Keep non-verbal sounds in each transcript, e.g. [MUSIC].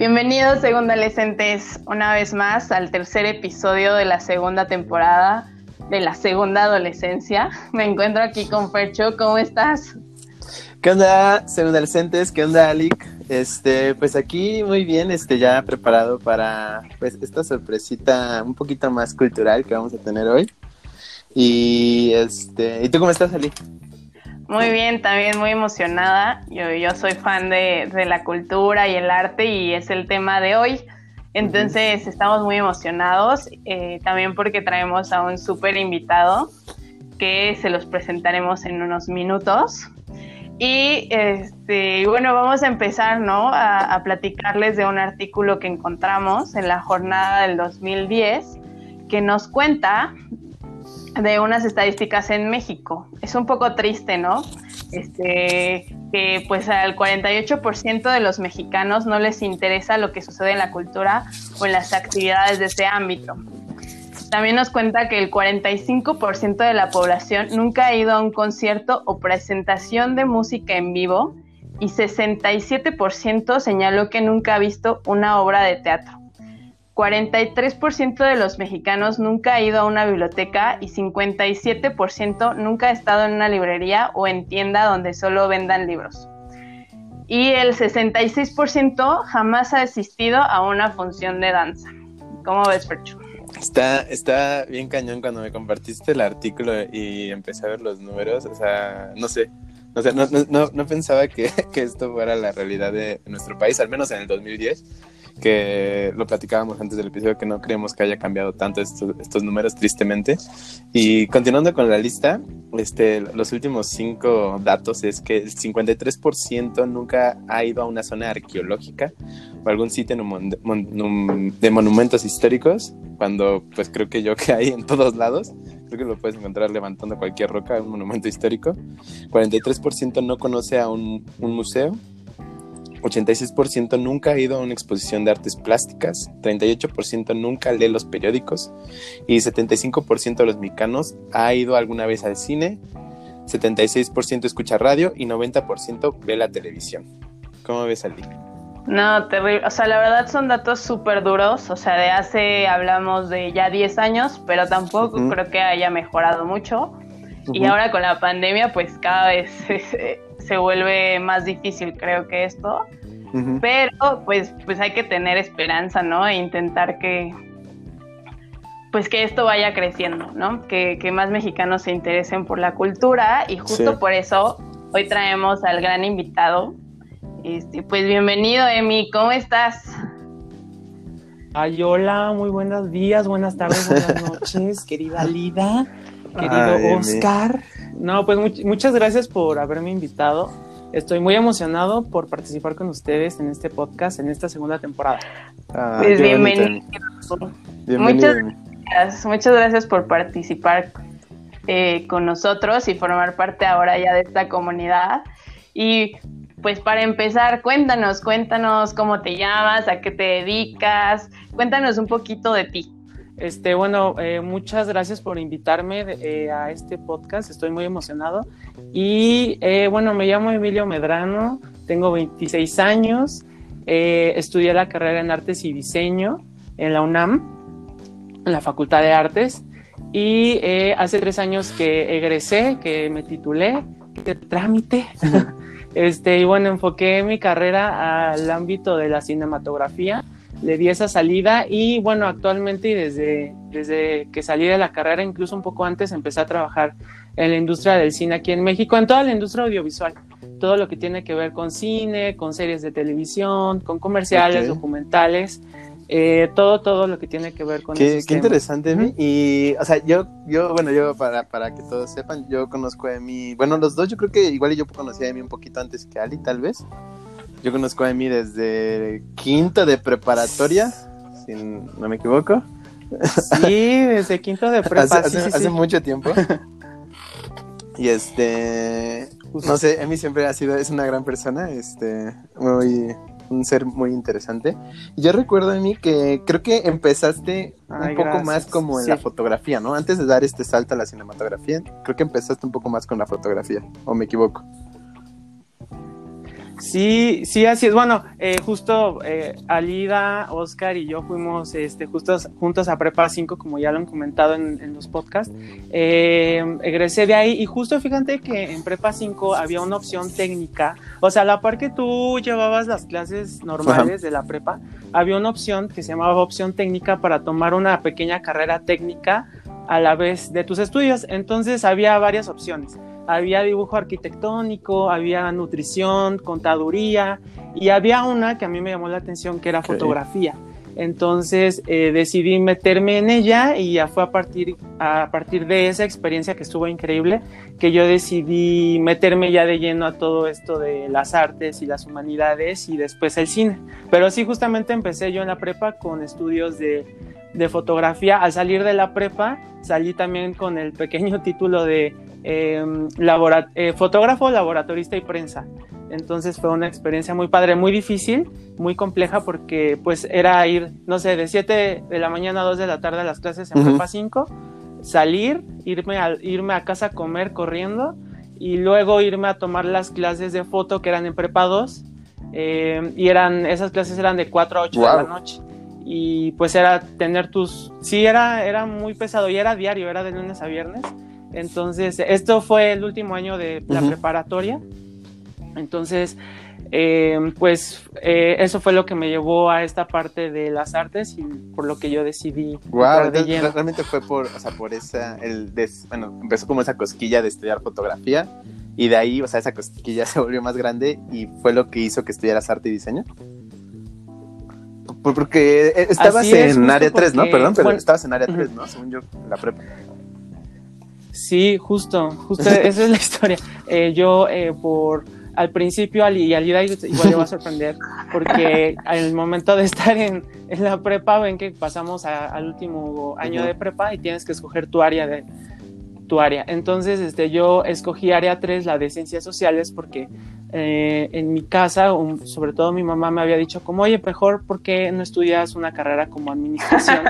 Bienvenidos, segunda adolescentes, una vez más al tercer episodio de la segunda temporada de la segunda adolescencia. Me encuentro aquí con Fercho, ¿cómo estás? ¿Qué onda, segunda adolescentes? ¿Qué onda, Alic? Este, pues aquí muy bien, este, ya preparado para pues esta sorpresita un poquito más cultural que vamos a tener hoy. Y este, ¿y tú cómo estás, Ali? Muy bien, también muy emocionada. Yo, yo soy fan de, la cultura y el arte y es el tema de hoy. Entonces estamos muy emocionados, eh, también porque traemos a un súper invitado que se los presentaremos en unos minutos. Y este, bueno, vamos a empezar ¿no? a, a platicarles de un artículo que encontramos en la jornada del 2010 que nos cuenta de unas estadísticas en México. Es un poco triste, ¿no? Este, que pues al 48% de los mexicanos no les interesa lo que sucede en la cultura o en las actividades de ese ámbito. También nos cuenta que el 45% de la población nunca ha ido a un concierto o presentación de música en vivo y 67% señaló que nunca ha visto una obra de teatro. 43% de los mexicanos nunca ha ido a una biblioteca y 57% nunca ha estado en una librería o en tienda donde solo vendan libros. Y el 66% jamás ha asistido a una función de danza. ¿Cómo ves, Percho? Está, está bien cañón cuando me compartiste el artículo y empecé a ver los números. O sea, no sé. O sea, no, no, no pensaba que, [LAUGHS] que, esto fuera la realidad de nuestro país, al menos en el 2010 que lo platicábamos antes del episodio, que no creemos que haya cambiado tanto estos, estos números, tristemente. Y continuando con la lista, este, los últimos cinco datos es que el 53% nunca ha ido a una zona arqueológica o algún sitio de monumentos históricos, cuando pues creo que yo [LAUGHS] que hay en todos lados, creo que lo puedes encontrar levantando cualquier roca, un monumento histórico. 43% no conoce a un, un museo 86% nunca ha ido a una exposición de artes plásticas, 38% nunca lee los periódicos y 75% de los mexicanos ha ido alguna vez al cine, 76% escucha radio y 90% ve la televisión. ¿Cómo ves, Ali? No, terrible. O sea, la verdad son datos súper duros. O sea, de hace hablamos de ya 10 años, pero tampoco creo que haya mejorado mucho. Y ahora con la pandemia, pues cada vez [LAUGHS] se vuelve más difícil, creo que esto. Pero pues, pues hay que tener esperanza, ¿no? E intentar que, pues que esto vaya creciendo, ¿no? Que, más mexicanos se interesen por la cultura y justo por eso hoy traemos al gran invitado. Este, pues bienvenido, Emi, ¿cómo estás? Ay, hola, muy buenos días, buenas tardes, buenas [LAUGHS] noches, querida Lida, querido Oscar. No, pues muchas gracias por haberme invitado. Estoy muy emocionado por participar con ustedes en este podcast, en esta segunda temporada. Ah, pues bienvenido. Muchas gracias, muchas gracias por participar eh, con nosotros y formar parte ahora ya de esta comunidad. Y pues para empezar, cuéntanos, cuéntanos cómo te llamas, a qué te dedicas, cuéntanos un poquito de ti. Este, bueno, eh, muchas gracias por invitarme eh, a este podcast, estoy muy emocionado. Y eh, bueno, me llamo Emilio Medrano, tengo 26 años, estudié la carrera en Artes y Diseño en la UNAM, en la Facultad de Artes. Y hace tres años que egresé, que me titulé, que trámite. [LAUGHS] este, y bueno, enfoqué mi carrera al ámbito de la cinematografía le di esa salida y bueno, actualmente y desde, desde que salí de la carrera, incluso un poco antes, empecé a trabajar en la industria del cine aquí en México, en toda la industria audiovisual, todo lo que tiene que ver con cine, con series de televisión, con comerciales, documentales. Eh, todo, todo lo que tiene que ver con Qué, qué interesante, Emi. Y, o sea, yo, yo, bueno, yo, para, para que todos sepan, yo conozco a Emi, bueno, los dos, yo creo que igual yo conocí a Emi un poquito antes que Ali, tal vez. Yo conozco a Emi desde quinto de preparatoria, si no me equivoco. Sí, desde quinto de [LAUGHS] preparatoria. Hace, mucho tiempo. [LAUGHS] y este, no sé, Emi siempre ha sido, es una gran persona, este, muy, un ser muy interesante. Y yo recuerdo, Emi, que creo que empezaste un poco más como en la fotografía, ¿no? Antes de dar este salto a la cinematografía, creo que empezaste un poco más con la fotografía, o me equivoco. Sí, sí, así es. Bueno, eh, justo eh, Alida, Oscar y yo fuimos este, justos, juntos a Prepa 5, como ya lo han comentado en, los podcasts. Eh, egresé de ahí y justo fíjate que en Prepa 5 había una opción técnica. O sea, a la par que tú llevabas las clases normales de la prepa, había una opción que se llamaba opción técnica para tomar una pequeña carrera técnica a la vez de tus estudios. Entonces había varias opciones había dibujo arquitectónico, había nutrición, contaduría y había una que a mí me llamó la atención que era fotografía. Entonces eh, decidí meterme en ella y ya fue a partir, a partir de esa experiencia que estuvo increíble que yo decidí meterme ya de lleno a todo esto de las artes y las humanidades y después el cine. Pero sí, justamente empecé yo en la prepa con estudios de, de fotografía. Al salir de la prepa salí también con el pequeño [LAUGHS] título de Em, eh, fotógrafo, laboratorista y prensa. Entonces fue una experiencia muy padre, muy difícil, muy compleja porque pues era ir, no sé, de 7 de la mañana a 2 de la tarde a las clases en Prepa 5, salir, irme a, irme a casa a comer corriendo y luego irme a tomar las clases de foto que eran en Prepa 2 em, y eran, esas clases eran de 4 a 8 de la noche. Y pues era tener tus, sí, era, era muy pesado y era diario, era de lunes a viernes entonces, esto fue el último año de la preparatoria. Entonces, eh, pues eh, eso fue lo que me llevó a esta parte de las artes y por lo que yo decidí. Wow, realmente fue por, o sea, por esa, el bueno, empezó como esa cosquilla de estudiar fotografía y de ahí, o sea, esa cosquilla [LAUGHS] se volvió más grande y fue lo que hizo que estudiaras arte y diseño. Porque estabas en área 3, ¿no? Perdón, pero estabas en área 3, ¿no? Según yo, la prepa. Sí, justo, justo esa es la historia. Eh, yo eh, por al principio y Alida igual le va a sorprender porque al momento de estar en, la prepa ven que pasamos al último año de prepa y tienes que escoger tu área de tu área. Entonces, este, yo escogí área 3, la de ciencias sociales, porque eh, en mi casa, sobre todo mi mamá me había dicho como, oye, mejor, ¿por qué no estudias una carrera como administración?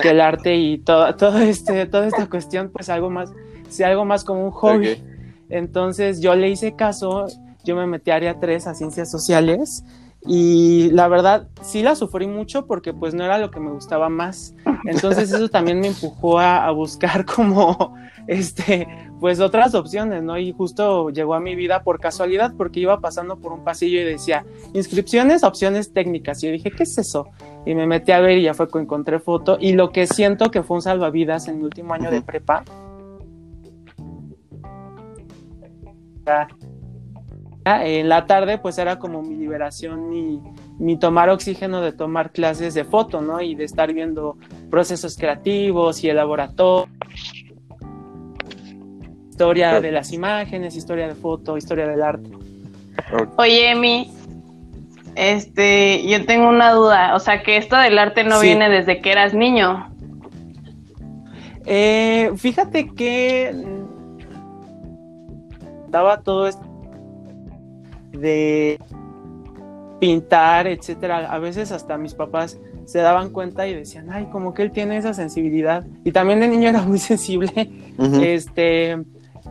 que el arte y todo, todo este, toda esta cuestión, pues algo más, sea algo más como un hobby. Entonces yo le hice caso, yo me metí a área 3 a ciencias sociales y la verdad sí la sufrí mucho porque pues no era lo que me gustaba más. Entonces eso también me empujó a, a buscar como este pues otras opciones, ¿no? Y justo llegó a mi vida por casualidad porque iba pasando por un pasillo y decía, inscripciones, opciones técnicas. Y yo dije, ¿qué es eso? Y me metí a ver y ya fue que encontré foto. Y lo que siento que fue un salvavidas en mi último año de prepa. En la tarde pues era como mi liberación, mi, mi tomar oxígeno de tomar clases de foto, ¿no? Y de estar viendo procesos creativos y el laboratorio historia de las imágenes, historia de foto, historia del arte. Oye, Emi, este, yo tengo una duda, o sea, que esto del arte no viene desde que eras niño. Eh, fíjate que daba todo esto de pintar, etcétera. A veces hasta mis papás se daban cuenta y decían, ay, como que él tiene esa sensibilidad. Y también de niño era [LAUGHS] muy sensible. Este,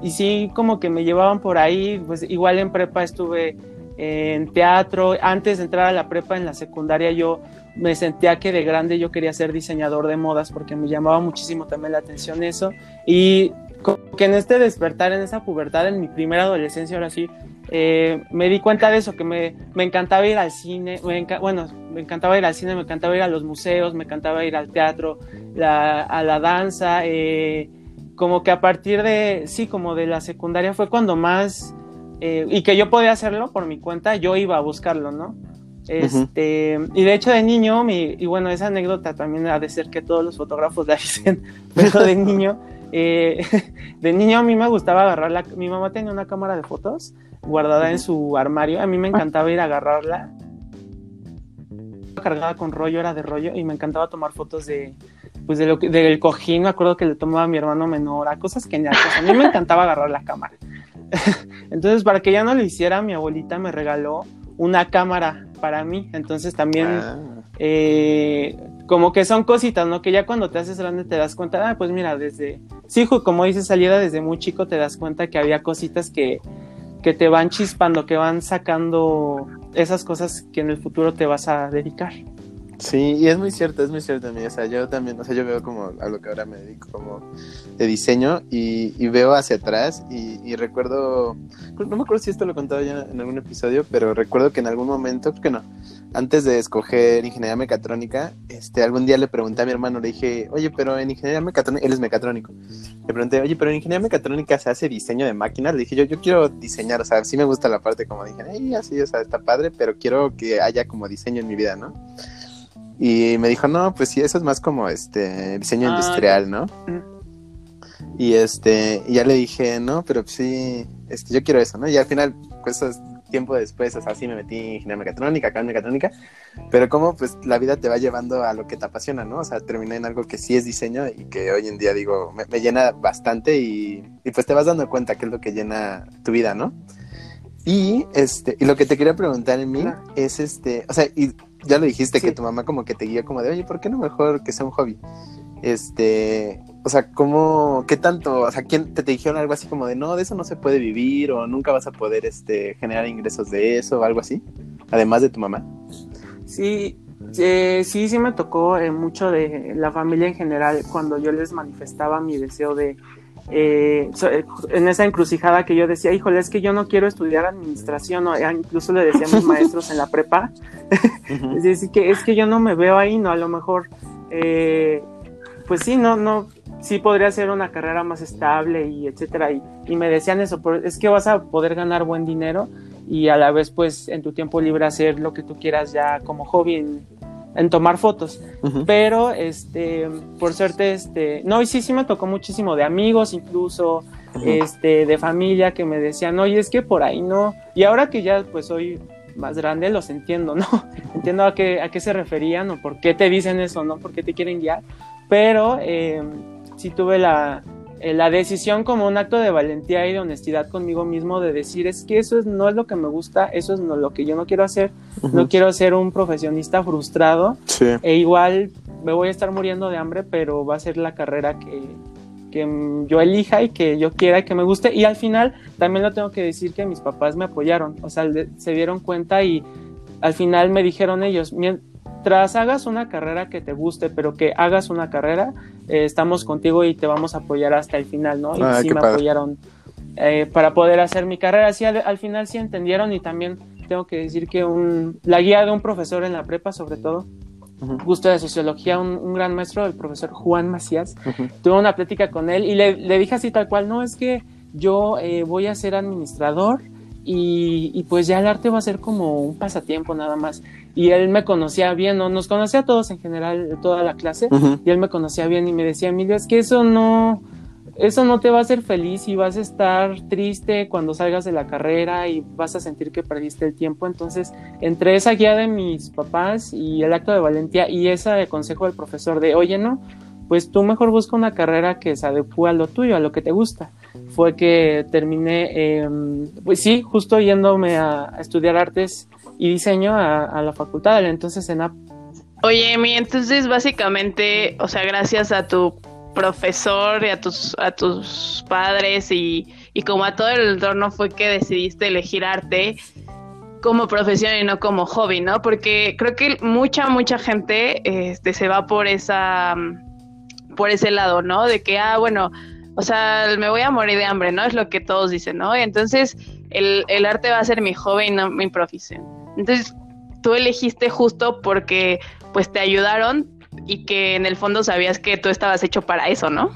y sí como que me llevaban por ahí, pues igual en prepa estuve en teatro, antes de entrar a la prepa en la secundaria yo me sentía que de grande yo quería ser diseñador de modas porque me llamaba muchísimo también la atención eso y como que en este despertar, en esa pubertad, en mi primera adolescencia ahora sí, eh, me di cuenta de eso, que me, me encantaba ir al cine, bueno, me encantaba ir al cine, me encantaba ir a los museos, me encantaba ir al teatro, a la danza, eh, como que a partir de, sí, como de la secundaria fue cuando más, eh, y que yo podía hacerlo por mi cuenta, yo iba a buscarlo, ¿no? Este, y de hecho de niño, mi, y bueno, esa anécdota también ha de ser que todos los fotógrafos la dicen, [LAUGHS] pero de niño, eh, [LAUGHS] de niño a mí me gustaba agarrar la, mi mamá tenía una cámara de fotos guardada en su armario, a mí me encantaba ir a agarrarla, cargada con rollo, era de rollo, y me encantaba tomar fotos de, pues de lo del cojín, me acuerdo que le tomaba a mi hermano menor, a cosas que a mí me encantaba agarrar la cámara. [LAUGHS] Entonces, para que ya no lo hiciera, mi abuelita me regaló una cámara para mí. Entonces también, ah. eh, como que son cositas, ¿no? Que ya cuando te haces grande te das cuenta, ah, pues mira, desde, sí, como dices, salida desde muy chico te das cuenta que había cositas que, que te van chispando, que van sacando esas cosas que en el futuro te vas a dedicar. Sí, y es muy cierto, es muy cierto, mí. O sea, yo también, o sea, yo veo como a lo que ahora me dedico como de diseño y, veo hacia atrás y, recuerdo, no me acuerdo si esto lo he contado ya en algún episodio, pero recuerdo que en algún momento, creo que no, antes de escoger ingeniería mecatrónica, este, algún día le pregunté a mi hermano, le dije, oye, pero en ingeniería mecatrónica, él es mecatrónico, le pregunté, oye, pero en ingeniería mecatrónica se hace diseño de máquinas, le dije, yo, yo quiero diseñar, o sea, sí me gusta la parte como de ingeniería, sí, o sea, está padre, pero quiero que haya como diseño en mi vida, ¿no? Y me dijo, no, pues sí, eso es más como este diseño ah, industrial, ¿no? Y este, y ya le dije, no, pero pues sí, este, yo quiero eso, ¿no? Y al final, pues tiempo después, o sea, sí me metí en ingeniería mecatrónica, acá en mecatrónica, pero como pues la vida te va llevando a lo que te apasiona, ¿no? O sea, terminé en algo que sí es diseño y que hoy en día digo, me, llena bastante y, y, pues te vas dando cuenta qué es lo que llena tu vida, ¿no? Y este, y lo que te quería preguntar en mí es este, o sea, y ya lo dijiste que tu mamá como que te guía como de, oye, ¿por qué no mejor que sea un hobby? Este, o sea, ¿cómo, qué tanto, o sea, quién te, te dijeron algo así como de, no, de eso no se puede vivir o nunca vas a poder, este, generar ingresos de eso o algo así, además de tu mamá? Sí, eh, sí, sí me tocó eh, mucho de la familia en general cuando yo les manifestaba mi deseo de eh, eh, en esa encrucijada que yo decía, híjole, es que yo no quiero estudiar administración, o incluso le decía a mis maestros en la prepa, [LAUGHS] es, que, es que yo no me veo ahí, no, a lo mejor, eh, pues sí, no, no, sí podría ser una carrera más estable y etcétera, y, y me decían eso, pero es que vas a poder ganar buen dinero y a la vez, pues, en tu tiempo libre hacer lo que tú quieras ya como hobby en tomar fotos. Pero, este, por suerte, este, no, y sí, sí me tocó muchísimo de amigos, incluso, este, de familia que me decían, oye, es que por ahí no. Y ahora que ya, pues, soy más grande, los entiendo, ¿no? [LAUGHS] entiendo a qué, a qué se referían o por qué te dicen eso, ¿no? Por qué te quieren guiar. Pero, eh, sí tuve la, eh, la decisión como un acto de valentía y de honestidad conmigo mismo de decir es que eso no es lo que me gusta, eso es no, lo que yo no quiero hacer, no quiero ser un profesionista frustrado e igual me voy a estar muriendo de hambre, pero va a ser la carrera que, que yo elija y que yo quiera y que me guste y al final también lo tengo que decir que mis papás me apoyaron, o sea, se dieron cuenta y al final me dijeron ellos, tras hagas una carrera que te guste, pero que hagas una carrera, eh, estamos contigo y te vamos a apoyar hasta el final, ¿no? Y ah, sí me apoyaron eh, para poder hacer mi carrera. Sí, al, final sí entendieron y también tengo que decir que un, la guía de un profesor en la prepa, sobre todo, gusto de sociología, un, gran maestro, el profesor Juan Macías, tuve una plática con él y le, le, dije así tal cual, no, es que yo eh, voy a ser administrador y, pues ya el arte va a ser como un pasatiempo nada más. Y él me conocía bien, ¿no? nos conocía a todos en general, toda la clase, y él me conocía bien y me decía, Emilio, es que eso no, eso no te va a hacer feliz y vas a estar triste cuando salgas de la carrera y vas a sentir que perdiste el tiempo. Entonces, entre esa guía de mis papás y el acto de valentía y ese consejo del profesor de, oye, no, pues tú mejor busca una carrera que se adecue a lo tuyo, a lo que te gusta. Fue que terminé, em, pues sí, justo yéndome a, estudiar artes y diseño a, la facultad, entonces en Oye, mi, entonces básicamente, o sea, gracias a tu profesor y a tus, a tus padres y, y como a todo el entorno fue que decidiste elegir arte como profesión y no como hobby, ¿no? Porque creo que mucha, mucha gente este, se va por esa por ese lado, ¿no? De que, ah, bueno, o sea, me voy a morir de hambre, ¿no? Es lo que todos dicen, ¿no? Y entonces el, arte va a ser mi y no mi profesión. Entonces tú elegiste justo porque pues te ayudaron y que en el fondo sabías que tú estabas hecho para eso, ¿no?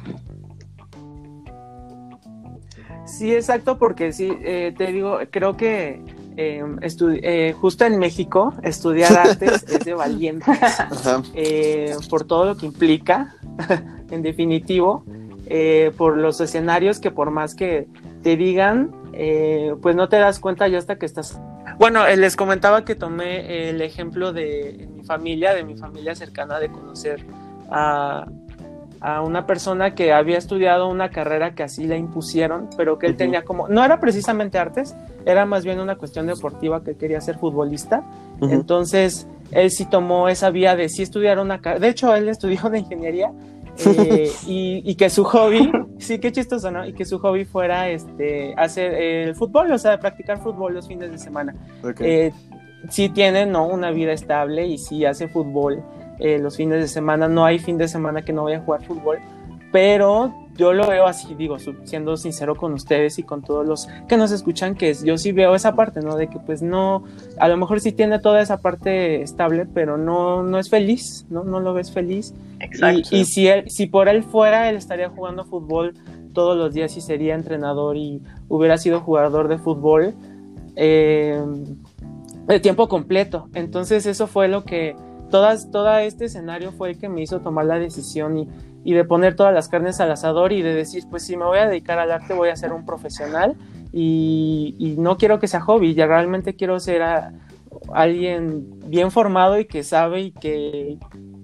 Sí, exacto, porque sí, eh, te digo, creo que em, eh, justo en México estudiar artes [LAUGHS] es de valientes eh, por todo lo que implica [LAUGHS] en definitivo, eh, por los escenarios que por más que te digan, eh, pues no te das cuenta ya hasta que estás... Bueno, les comentaba que tomé el ejemplo de mi familia, de mi familia cercana, de conocer a, a una persona que había estudiado una carrera que así le impusieron, pero que él tenía como, no era precisamente artes, era más bien una cuestión deportiva que quería ser futbolista. Entonces, él sí tomó esa vía de sí estudiar una carrera, de hecho, él estudió de ingeniería [LAUGHS] eh, y, que su hobby, sí, qué chistoso, ¿no? Y que su hobby fuera este, hacer el fútbol, o sea, practicar fútbol los fines de semana. Eh, sí tiene, ¿no? Una vida estable y sí hace fútbol eh, los fines de semana. No hay fin de semana que no vaya a jugar fútbol, pero yo lo veo así, digo, siendo sincero con ustedes y con todos los que nos escuchan, que yo sí veo esa parte, ¿no? De que pues no, a lo mejor sí tiene toda esa parte estable, pero no, no es feliz, ¿no? No lo ves feliz. Exacto. Y, si, él, si por él fuera, él estaría jugando fútbol todos los días y sería entrenador y hubiera sido jugador de fútbol eh, de tiempo completo. Entonces eso fue lo que, todas, todo este escenario fue el que me hizo tomar la decisión y y de poner todas las carnes al asador y de decir, pues si me voy a dedicar al arte voy a ser un profesional y, no quiero que sea hobby, ya realmente quiero ser alguien bien formado y que sabe y que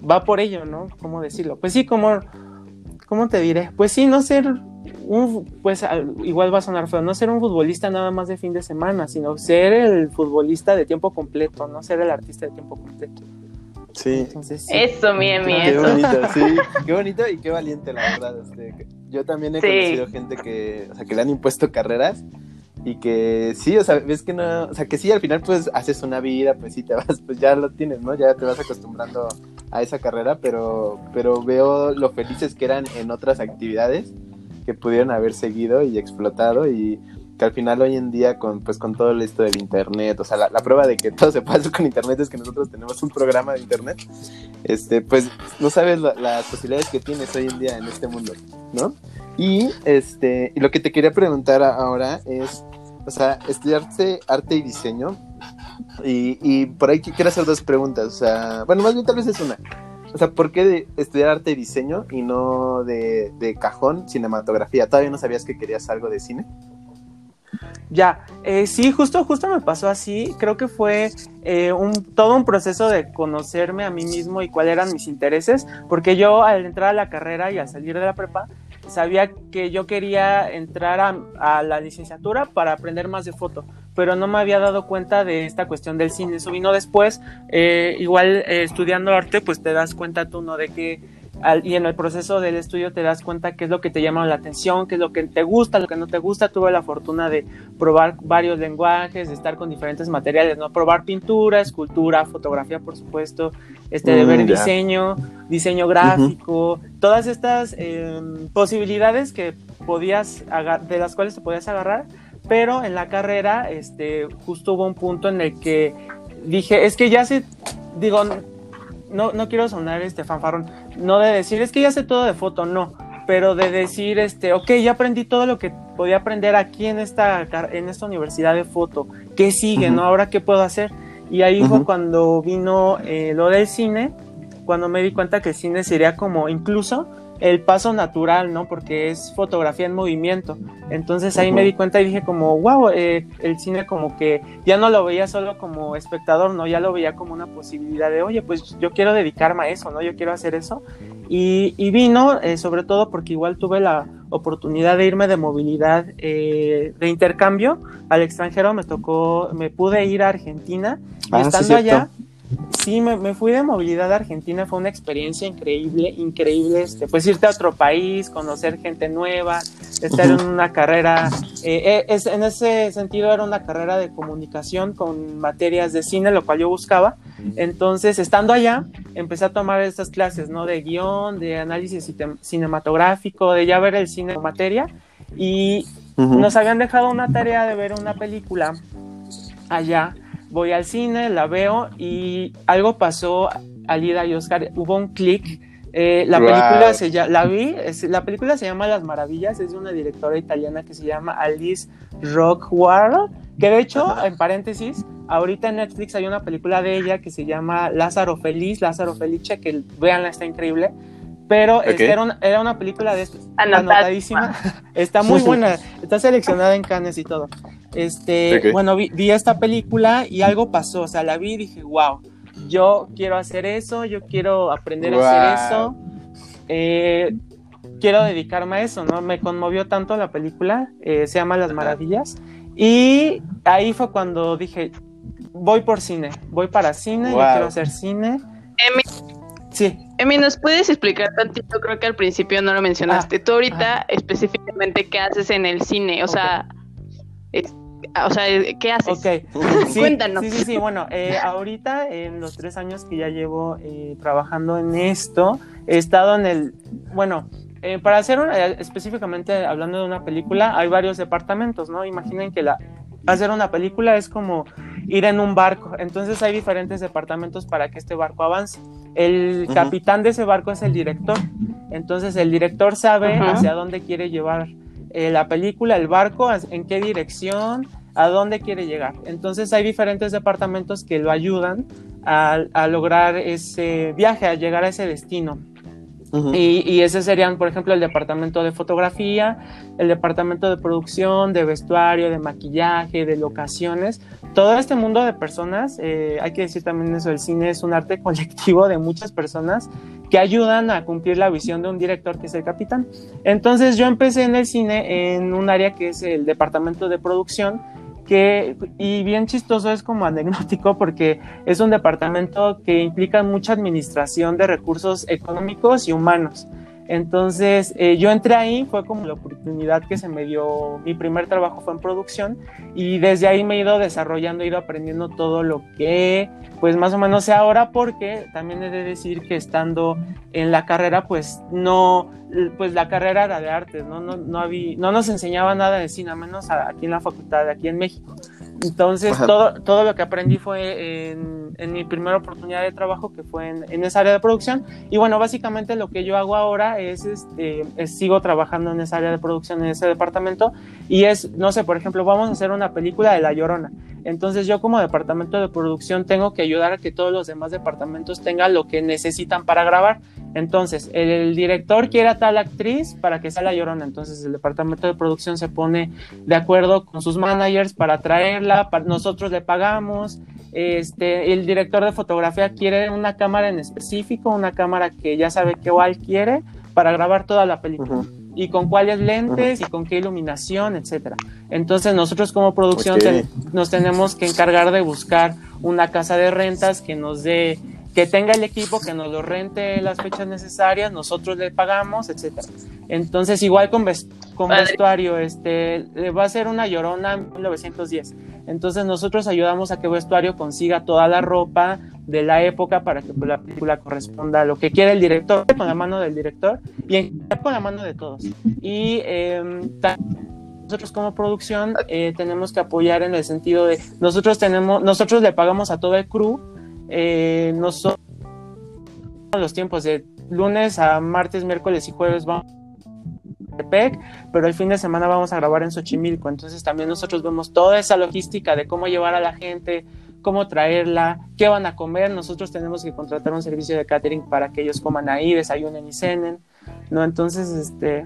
va por ello, ¿no? ¿Cómo decirlo? Pues sí, como, ¿cómo te diré? Pues sí, no ser un, pues igual va a sonar feo, no ser un futbolista nada más de fin de semana, sino ser el futbolista de tiempo completo, no ser el artista de tiempo completo. Sí. Eso, bien, bien. Qué bonito, sí. [LAUGHS] Qué bonito y qué valiente, la verdad. Este, yo también he conocido gente que, o sea, que le han impuesto carreras y que sí, o sea, ves que no, o sea, que sí, al final pues haces una vida, pues sí te vas, pues ya lo tienes, ¿no? Ya te vas acostumbrando a esa carrera, pero, pero veo lo felices que eran en otras actividades que pudieron haber seguido y explotado y que al final hoy en día con pues con todo esto del internet, o sea, la, prueba de que todo se pasa con internet es que nosotros tenemos un programa de internet, este, pues no sabes las posibilidades que tienes hoy en día en este mundo, ¿no? Y este, lo que te quería preguntar ahora es, o sea, estudiarse arte y diseño, y, y por ahí quiero hacer dos preguntas, o sea, bueno, más bien tal vez es una. O sea, ¿por qué de estudiar arte y diseño y no de, de cajón cinematografía? ¿Todavía no sabías que querías algo de cine? Ya, eh, sí, justo, justo me pasó así. Creo que fue eh, un, todo un proceso de conocerme a mí mismo y cuáles eran mis intereses, porque yo al entrar a la carrera y al salir de la prepa, sabía que yo quería entrar a, la licenciatura para aprender más de foto, pero no me había dado cuenta de esta cuestión del cine. Eso vino después, eh, igual estudiando arte, pues te das cuenta tú, ¿no? De que y en el proceso del estudio te das cuenta qué es lo que te llama la atención, qué es lo que te gusta, lo que no te gusta. Tuve la fortuna de probar varios lenguajes, de estar con diferentes materiales, ¿no? Probar pintura, escultura, fotografía, por supuesto, este, de mm, ver diseño, diseño gráfico, todas estas em, posibilidades que podías, de las cuales te podías agarrar, pero en la carrera, este, justo hubo un punto en el que dije, es que ya se, digo, no, no quiero sonar este fanfarrón, no de decir, es que ya sé todo de foto, no, pero de decir, este, ok, ya aprendí todo lo que podía aprender aquí en esta, en esta universidad de foto, ¿qué sigue, no? Ahora, ¿qué puedo hacer? Y ahí fue cuando vino eh, lo del cine, cuando me di cuenta que el cine sería como incluso el paso natural, ¿no? Porque es fotografía en movimiento. Entonces ahí me di cuenta y dije como, wow, eh, el cine como que ya no lo veía solo como espectador, ¿no? Ya lo veía como una posibilidad de, oye, pues yo quiero dedicarme a eso, ¿no? Yo quiero hacer eso. Y, vino eh, sobre todo porque igual tuve la oportunidad de irme de movilidad eh, de intercambio al extranjero, me tocó, me pude ir a Argentina y ah, estando allá Sí, me, fui de movilidad a Argentina, fue una experiencia increíble, increíble, este, pues irte a otro país, conocer gente nueva, estar en una carrera, eh, eh, es, en ese sentido era una carrera de comunicación con materias de cine, lo cual yo buscaba. Entonces, estando allá, empecé a tomar estas clases, ¿no? De guion, de análisis cinematográfico, de ya ver el cine como materia, y nos habían dejado una tarea de ver una película allá voy al cine, la veo y algo pasó, Alida y Oscar, hubo un clic. Eh, la película se llama, la vi, la película se llama Las Maravillas, es de una directora italiana que se llama Alice Rockwell, que de hecho, en paréntesis, ahorita en Netflix hay una película de ella que se llama Lázaro Feliz, Lázaro Felice, que veanla, está increíble. Pero este, era, una, era, una, película de anotadísima. está muy [LAUGHS] buena. Está seleccionada en Cannes y todo. Este, bueno, vi, esta película y algo pasó. O sea, la vi y dije, wow, yo quiero hacer eso, yo quiero aprender a hacer eso. Eh, quiero dedicarme a eso, ¿no? Me conmovió tanto la película. Eh, se llama Las Maravillas. Y ahí fue cuando dije, voy por cine, voy para cine, yo quiero hacer cine. Sí, Emi, ¿nos puedes explicar tantito? Creo que al principio no lo mencionaste. Ah, Tú ahorita ah. específicamente qué haces en el cine, o sea, es- o sea, ¿qué haces? Ok. [LAUGHS] Sí, Cuéntanos. Sí, sí, sí. Bueno, eh, ahorita en los tres años que ya llevo eh, trabajando en esto, he estado en el, bueno, eh, para hacer una- específicamente hablando de una película, hay varios departamentos, ¿no? Imaginen que la hacer una película es como ir en un barco, entonces hay diferentes departamentos para que este barco avance. El capitán de ese barco es el director, entonces el director sabe hacia dónde quiere llevar eh, la película, el barco, en qué dirección, a dónde quiere llegar. Entonces hay diferentes departamentos que lo ayudan a, a lograr ese viaje, a llegar a ese destino. Y ese serían, por ejemplo, el departamento de fotografía, el departamento de producción, de vestuario, de maquillaje, de locaciones. Todo este mundo de personas, eh, hay que decir también eso, el cine es un arte [LAUGHS] colectivo de muchas personas que ayudan a cumplir la visión de un director que es el capitán. Entonces yo empecé en el cine en un área que es el departamento de producción, que, y bien chistoso es como anecdótico porque es un departamento que implica mucha administración de recursos económicos y humanos. Entonces, eh, yo entré ahí, fue como la oportunidad que se me dio, mi primer trabajo fue en producción y desde ahí me he ido desarrollando, he ido aprendiendo todo lo que, pues más o menos sé ahora, porque también he de decir que estando en la carrera, pues no, pues la carrera era de artes, ¿no? No, no, había, no nos enseñaba nada de cine, a menos aquí en la facultad, aquí en México. Entonces, Ajá. todo, todo lo que aprendí fue en, en mi primera oportunidad de trabajo, que fue en, en esa área de producción. Y bueno, básicamente lo que yo hago ahora es, este, es- sigo trabajando en esa área de producción, en ese departamento. Y es, no sé, por ejemplo, vamos a hacer una película de La Llorona. Entonces yo como departamento de producción tengo que ayudar a que todos los demás departamentos tengan lo que necesitan para grabar. Entonces, el, director quiere a tal actriz para que sea La Llorona. Entonces el departamento de producción se pone de acuerdo con sus managers para traerla, para, nosotros le pagamos. Este, el director de fotografía quiere una cámara en específico, una cámara que ya sabe qué cuál quiere para grabar toda la película y con cuáles lentes y con qué iluminación, etcétera. Entonces nosotros como producción nos tenemos que encargar de buscar una casa de rentas que nos dé que tenga el equipo, que nos lo rente las fechas necesarias, nosotros le pagamos, etcétera. Entonces, igual con, con vestuario, este, eh, va a ser una llorona en 1910. Entonces, nosotros ayudamos a que vestuario consiga toda la ropa de la época para que la película corresponda a lo que quiere el director, con la mano del director y en con la mano de todos. Y ta- nosotros como producción eh, tenemos que apoyar en el sentido de nosotros tenemos, nosotros le pagamos a todo el crew, eh, nosotros los tiempos de lunes a martes, miércoles y jueves vamos pero el fin de semana vamos a grabar en Xochimilco, entonces también nosotros vemos toda esa logística de cómo llevar a la gente, cómo traerla, qué van a comer, nosotros tenemos que contratar un servicio de catering para que ellos coman ahí, desayunen y cenen, ¿no? Entonces, este,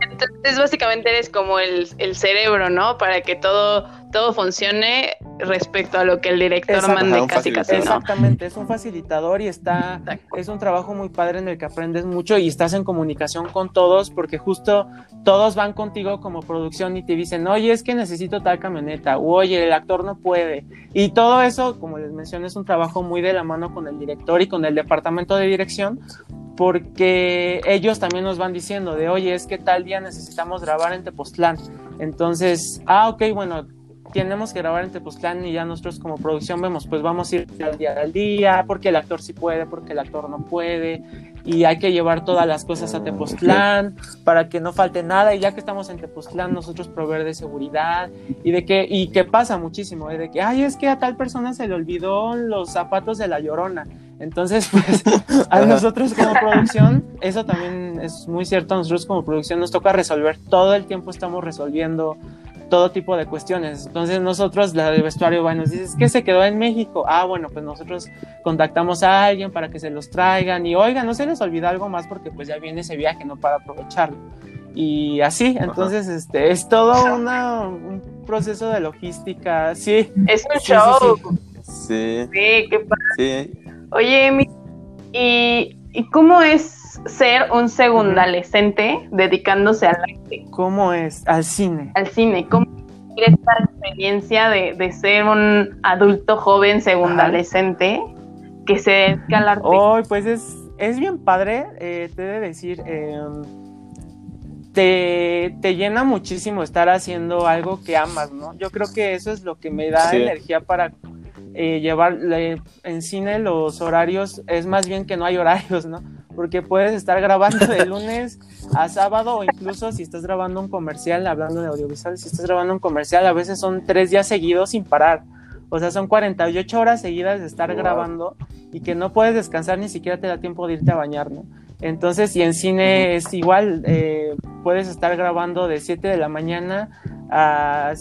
Entonces, básicamente eres como el, el cerebro, ¿no? Para que todo, todo funcione respecto a lo que el director Exacto. mande casi casi, ¿no? Exactamente, es un facilitador y está, Exacto. es un trabajo muy padre en el que aprendes mucho y estás en comunicación con todos porque justo todos van contigo como producción y te dicen, oye, es que necesito tal camioneta, o oye, el actor no puede. Y todo eso, como les mencioné, es un trabajo muy de la mano con el director y con el departamento de dirección porque ellos también nos van diciendo de, oye, es que tal día necesitamos grabar en Tepoztlán. Entonces, ah, ok, bueno, tenemos que grabar en Tepoztlán y ya nosotros como producción vemos, pues vamos a ir al día al día, porque el actor sí puede, porque el actor no puede, y hay que llevar todas las cosas a Tepoztlán para que no falte nada, y ya que estamos en Tepoztlán, nosotros proveer de seguridad, y de que, y que pasa muchísimo, ¿eh? de que, ay, es que a tal persona se le olvidó los zapatos de la llorona. Entonces, [LAUGHS] pues, a nosotros como producción, eso también es muy cierto, a nosotros como producción nos toca resolver, todo el tiempo estamos resolviendo todo tipo de cuestiones. Entonces nosotros, la de vestuario, bueno, nos dices que se quedó en México. Ah, bueno, pues nosotros contactamos a alguien para que se los traigan y oiga, no se les olvida algo más porque pues ya viene ese viaje, ¿no? Para aprovecharlo. Y así, entonces, este, es todo una, un proceso de logística, sí. Es un Sí, sí, show. Sí, Sí, qué padre. sí. Oye, Emi, ¿y, ¿y cómo es ser un segundalescente dedicándose al arte, ¿Cómo es? Al cine. al cine? ¿Cómo es esta experiencia de, de ser un adulto joven segundalescente que se dedica al arte? Hoy, pues es, es bien padre, eh, te he de decir, em, te, te, llena muchísimo estar haciendo algo que amas, ¿no? Yo creo que eso es lo que me da energía para eh, llevar en cine los horarios, es más bien que no hay horarios, ¿no? Porque puedes estar grabando de [LAUGHS] lunes a sábado o incluso si estás grabando un comercial, hablando de audiovisual, si estás grabando un comercial, a veces son tres días seguidos sin parar. O sea, son 48 horas seguidas de estar grabando y que no puedes descansar ni siquiera te da tiempo de irte a bañar, ¿no? Entonces, y en cine es igual, eh, puedes estar grabando de 7 de la mañana a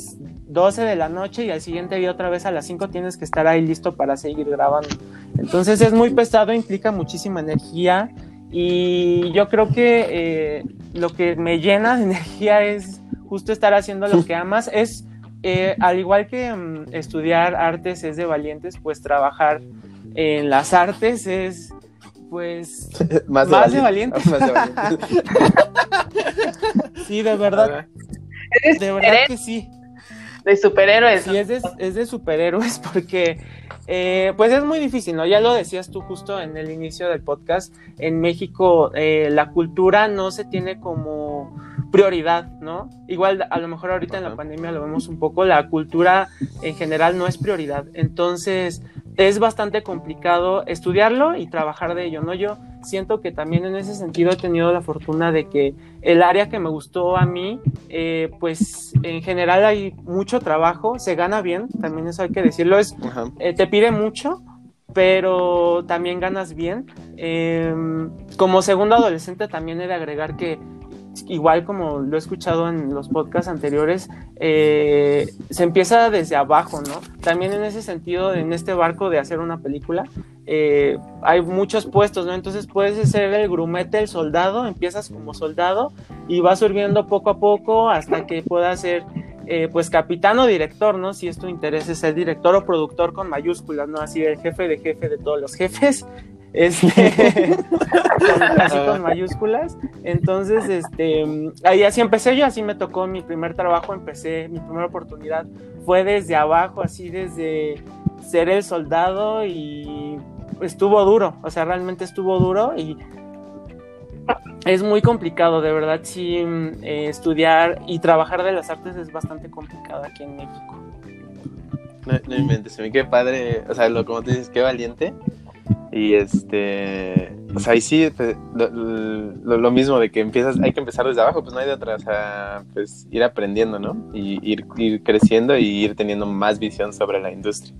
12 de la noche y al siguiente día otra vez a las 5 tienes que estar ahí listo para seguir grabando. Entonces es muy pesado, implica muchísima energía y yo creo que eh, lo que me llena de [LAUGHS] energía es justo estar haciendo lo que amas. Es, eh, al igual que mm, estudiar artes es de valientes, pues trabajar en las artes es pues [LAUGHS] más, de, valientes. [LAUGHS] sí, de verdad. De verdad que sí. De superhéroes. Sí, es de, es de superhéroes [LAUGHS] porque eh, pues es muy difícil, ¿no? Ya lo decías tú justo en el inicio del podcast, en México eh, la cultura no se tiene como prioridad, ¿no? Igual a lo mejor ahorita en la pandemia lo vemos un poco, la cultura en general no es prioridad. Entonces, es bastante complicado estudiarlo y trabajar de ello, ¿no? Yo siento que también en ese sentido he tenido la fortuna de que el área que me gustó a mí, eh, pues en general hay mucho trabajo, se gana bien, también eso hay que decirlo, es, eh, te pide mucho, pero también ganas bien. Em, como segundo adolescente también he de agregar que igual como lo he escuchado en los podcasts anteriores, eh, se empieza desde abajo, ¿no? También en ese sentido, en este barco de hacer una película, eh, hay muchos puestos, ¿no? Entonces puedes ser el grumete, el soldado, empiezas como soldado y vas subiendo poco a poco hasta que puedas ser, eh, pues, capitán o director, ¿no? Si es tu interés es ser director o productor con mayúsculas, ¿no? Así el jefe de jefe de todos los jefes este, [LAUGHS] así con mayúsculas. Entonces, este, ahí así empecé yo, así me tocó mi primer trabajo, empecé, mi primera oportunidad fue desde abajo, así desde ser el soldado y estuvo duro, o sea, realmente estuvo duro y es muy complicado, de verdad, sí, eh, estudiar y trabajar de las artes es bastante complicado aquí en México. No, no inventes, me qué padre, o sea, lo, como te dices, qué valiente y este, o sea, ahí sí, pues, lo, mismo de que empiezas, hay que empezar desde abajo, pues no hay de otra, o sea, pues ir aprendiendo, ¿no? Y ir, ir creciendo y ir teniendo más visión sobre la industria.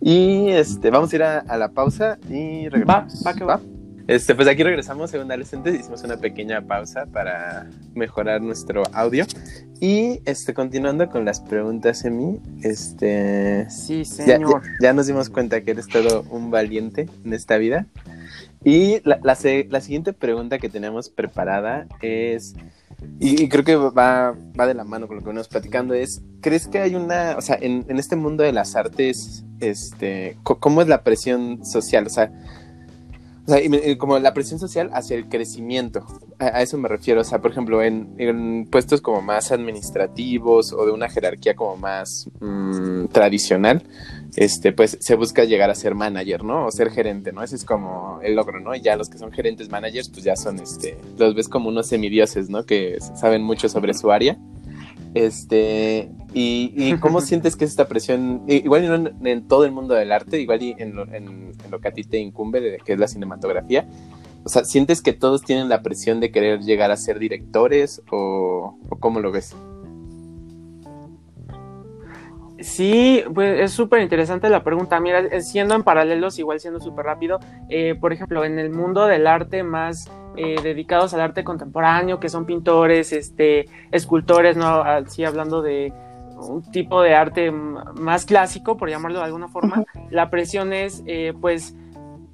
Y este, vamos a ir a, la pausa y regresamos. Va, va que va. Este, pues aquí regresamos, según adolescentes, hicimos una pequeña pausa para mejorar nuestro audio. Y este, continuando con las preguntas, Emi, este. Sí, señor. Ya, nos dimos cuenta que eres todo un valiente en esta vida. Y la, la, siguiente pregunta que tenemos preparada es. Y, creo que va, va, de la mano con lo que venimos platicando, es, ¿crees que hay una, o sea, en, en este mundo de las artes, este, ¿cómo es la presión social? O sea, o sea, como la presión social hacia el crecimiento, a, eso me refiero. O sea, por ejemplo, en, puestos como más administrativos o de una jerarquía como más mm, tradicional, este, pues se busca llegar a ser manager, ¿no? O ser gerente, ¿no? Ese es como el logro, ¿no? Y ya los que son gerentes managers, pues ya son, este, los ves como unos semidioses, ¿no? Que saben mucho sobre su área este, y, cómo [LAUGHS] sientes que es esta presión, igual no en, todo el mundo del arte, igual y en lo, en, lo que a ti te incumbe, que es la cinematografía, o sea, ¿sientes que todos tienen la presión de querer llegar a ser directores o, cómo lo ves? Sí, pues es súper interesante la pregunta. Mira, siendo en paralelos, igual siendo súper rápido, eh, por ejemplo, en el mundo del arte más eh, dedicados al arte contemporáneo, que son pintores, este, escultores, ¿no? Así hablando de un tipo de arte más clásico, por llamarlo de alguna forma, la presión es, eh, pues,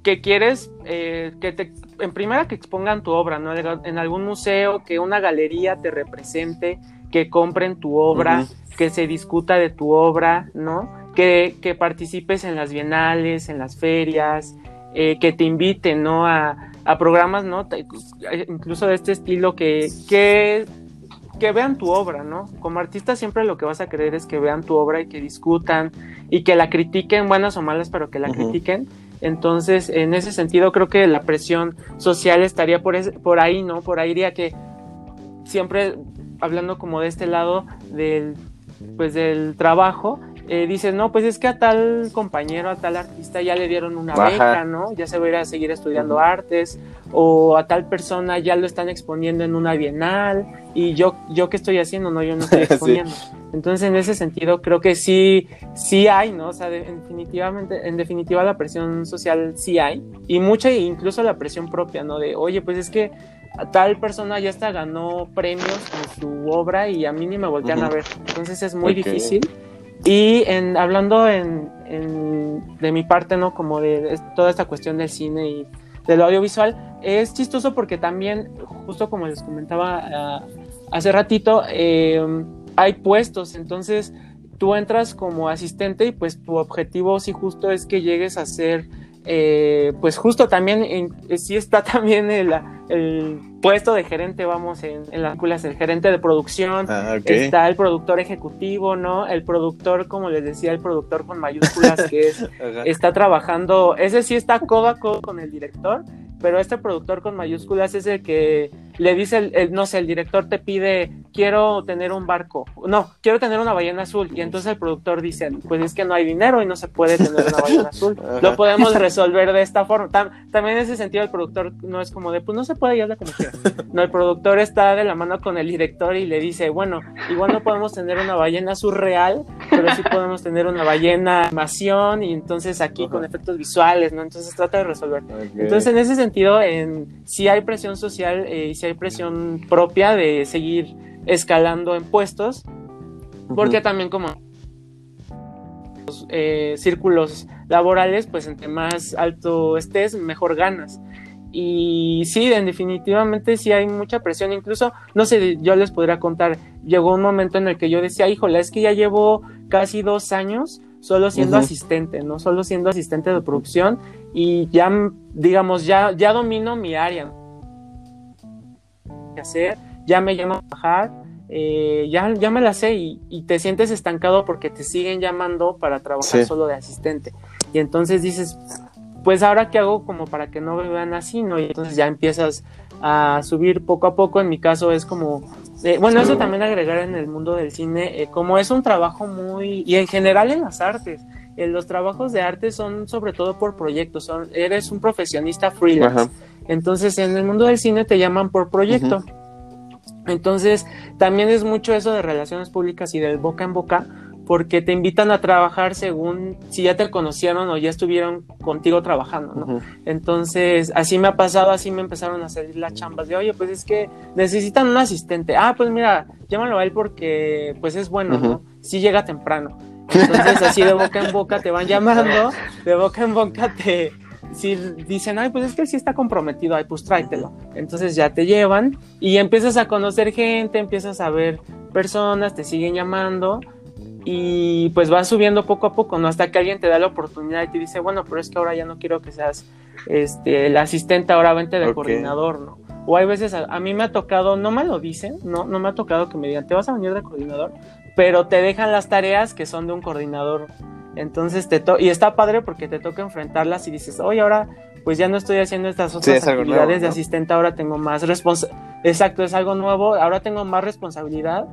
que quieres eh, que te, en primera que expongan tu obra, ¿no? En algún museo, que una galería te represente, que compren tu obra, que se discuta de tu obra, ¿no? Que, que, participes en las bienales, en las ferias, que te inviten, ¿no? A, a programas, ¿no? Incluso de este estilo que, que, que vean tu obra, ¿no? Como artista siempre lo que vas a querer es que vean tu obra y que discutan y que la critiquen, buenas o malas, pero que la critiquen. Entonces, en ese sentido, creo que la presión social estaría por, por ahí, ¿no? Por ahí diría que siempre hablando como de este lado del, pues del trabajo, eh, dices, no, pues es que a tal compañero, a tal artista ya le dieron una beca, ¿no? Ya se va a ir a seguir estudiando artes, o a tal persona ya lo están exponiendo en una bienal, y yo, yo qué estoy haciendo, no, yo no estoy [LAUGHS] exponiendo. Entonces, en ese sentido, creo que sí, sí hay, ¿no? O sea, definitivamente, en definitiva, la presión social sí hay, y mucha, incluso la presión propia, ¿no? De, oye, pues es que tal persona ya hasta ganó premios con su obra y a mí ni me voltean a ver. Entonces es muy difícil. Y en, hablando en, de mi parte, ¿no? Como de, toda esta cuestión del cine y del audiovisual, es chistoso porque también, justo como les comentaba ah, hace ratito, em, hay puestos, entonces tú entras como asistente y pues tu objetivo sí justo es que llegues a ser eh, pues justo también en, sí está [LAUGHS] también el, el, puesto de gerente, vamos, en, en las películas, el gerente de producción, ah, está el productor ejecutivo, ¿no? El productor, como les decía, el productor con mayúsculas, que es, [LAUGHS] está trabajando, ese sí está codo a codo con el director, pero este productor con mayúsculas es el que le dice, el, no sé, el director te pide, quiero tener un barco, no, quiero tener una ballena azul, y entonces el productor dice, pues es que no hay dinero y no se puede tener una ballena [LAUGHS] azul, lo podemos resolver de esta forma. también en ese sentido el productor no es como de, pues no se puede y habla como quiera. No, el productor está de la mano con el director y le dice, bueno, igual no podemos tener una ballena azul real, pero sí podemos tener una ballena animación y entonces aquí con efectos visuales, ¿no? Entonces trata de resolver. Entonces en ese sentido, en, si hay presión social eh, y si hay presión propia de seguir escalando en puestos, porque también como eh, círculos laborales, pues entre más alto estés, mejor ganas. Y sí, en definitivamente sí hay mucha presión. Incluso, no sé, yo les podría contar, llegó un momento en el que yo decía, híjole, es que ya llevo casi dos años solo siendo asistente, ¿no? Solo siendo asistente de producción y ya, digamos, ya, ya domino mi área. Hacer? Ya me llamo a trabajar, eh, ya, ya me la sé y, te sientes estancado porque te siguen llamando para trabajar solo de asistente. Y entonces dices, pues ahora qué hago como para que no me vean así, ¿no? Y entonces ya empiezas a subir poco a poco. En mi caso es como, eh, bueno, eso también agregar en el mundo del cine, eh, como es un trabajo muy, y en general en las artes, eh, los trabajos de arte son sobre todo por proyectos, son, eres un profesionista freelance. Entonces en el mundo del cine te llaman por proyecto. Entonces también es mucho eso de relaciones públicas y del boca en boca porque te invitan a trabajar según si ya te conocieron o ya estuvieron contigo trabajando, ¿no? Entonces, así me ha pasado, así me empezaron a salir las chambas de, oye, pues es que necesitan un asistente. Ah, pues mira, llámalo a él porque, pues es bueno, ¿no? Sí llega temprano. Entonces, así de boca en [LAUGHS] boca te van llamando, de boca en boca te, si dicen, ay, pues es que sí está comprometido, ay, pues tráetelo. Entonces ya te llevan y empiezas a conocer gente, empiezas a ver personas, te siguen llamando y pues va subiendo poco a poco, ¿no? Hasta que alguien te da la oportunidad y te dice, bueno, pero es que ahora ya no quiero que seas este, el asistente, ahora vente de coordinador, ¿no? O hay veces, a, mí me ha tocado, no me lo dicen, no, no me ha tocado que me digan, te vas a venir de coordinador, pero te dejan las tareas que son de un coordinador. Entonces te to y está padre porque te toca enfrentarlas y dices, oye, ahora pues ya no estoy haciendo estas otras actividades de asistente, ahora tengo más responsabilidad. Exacto, es algo nuevo, ahora tengo más responsabilidad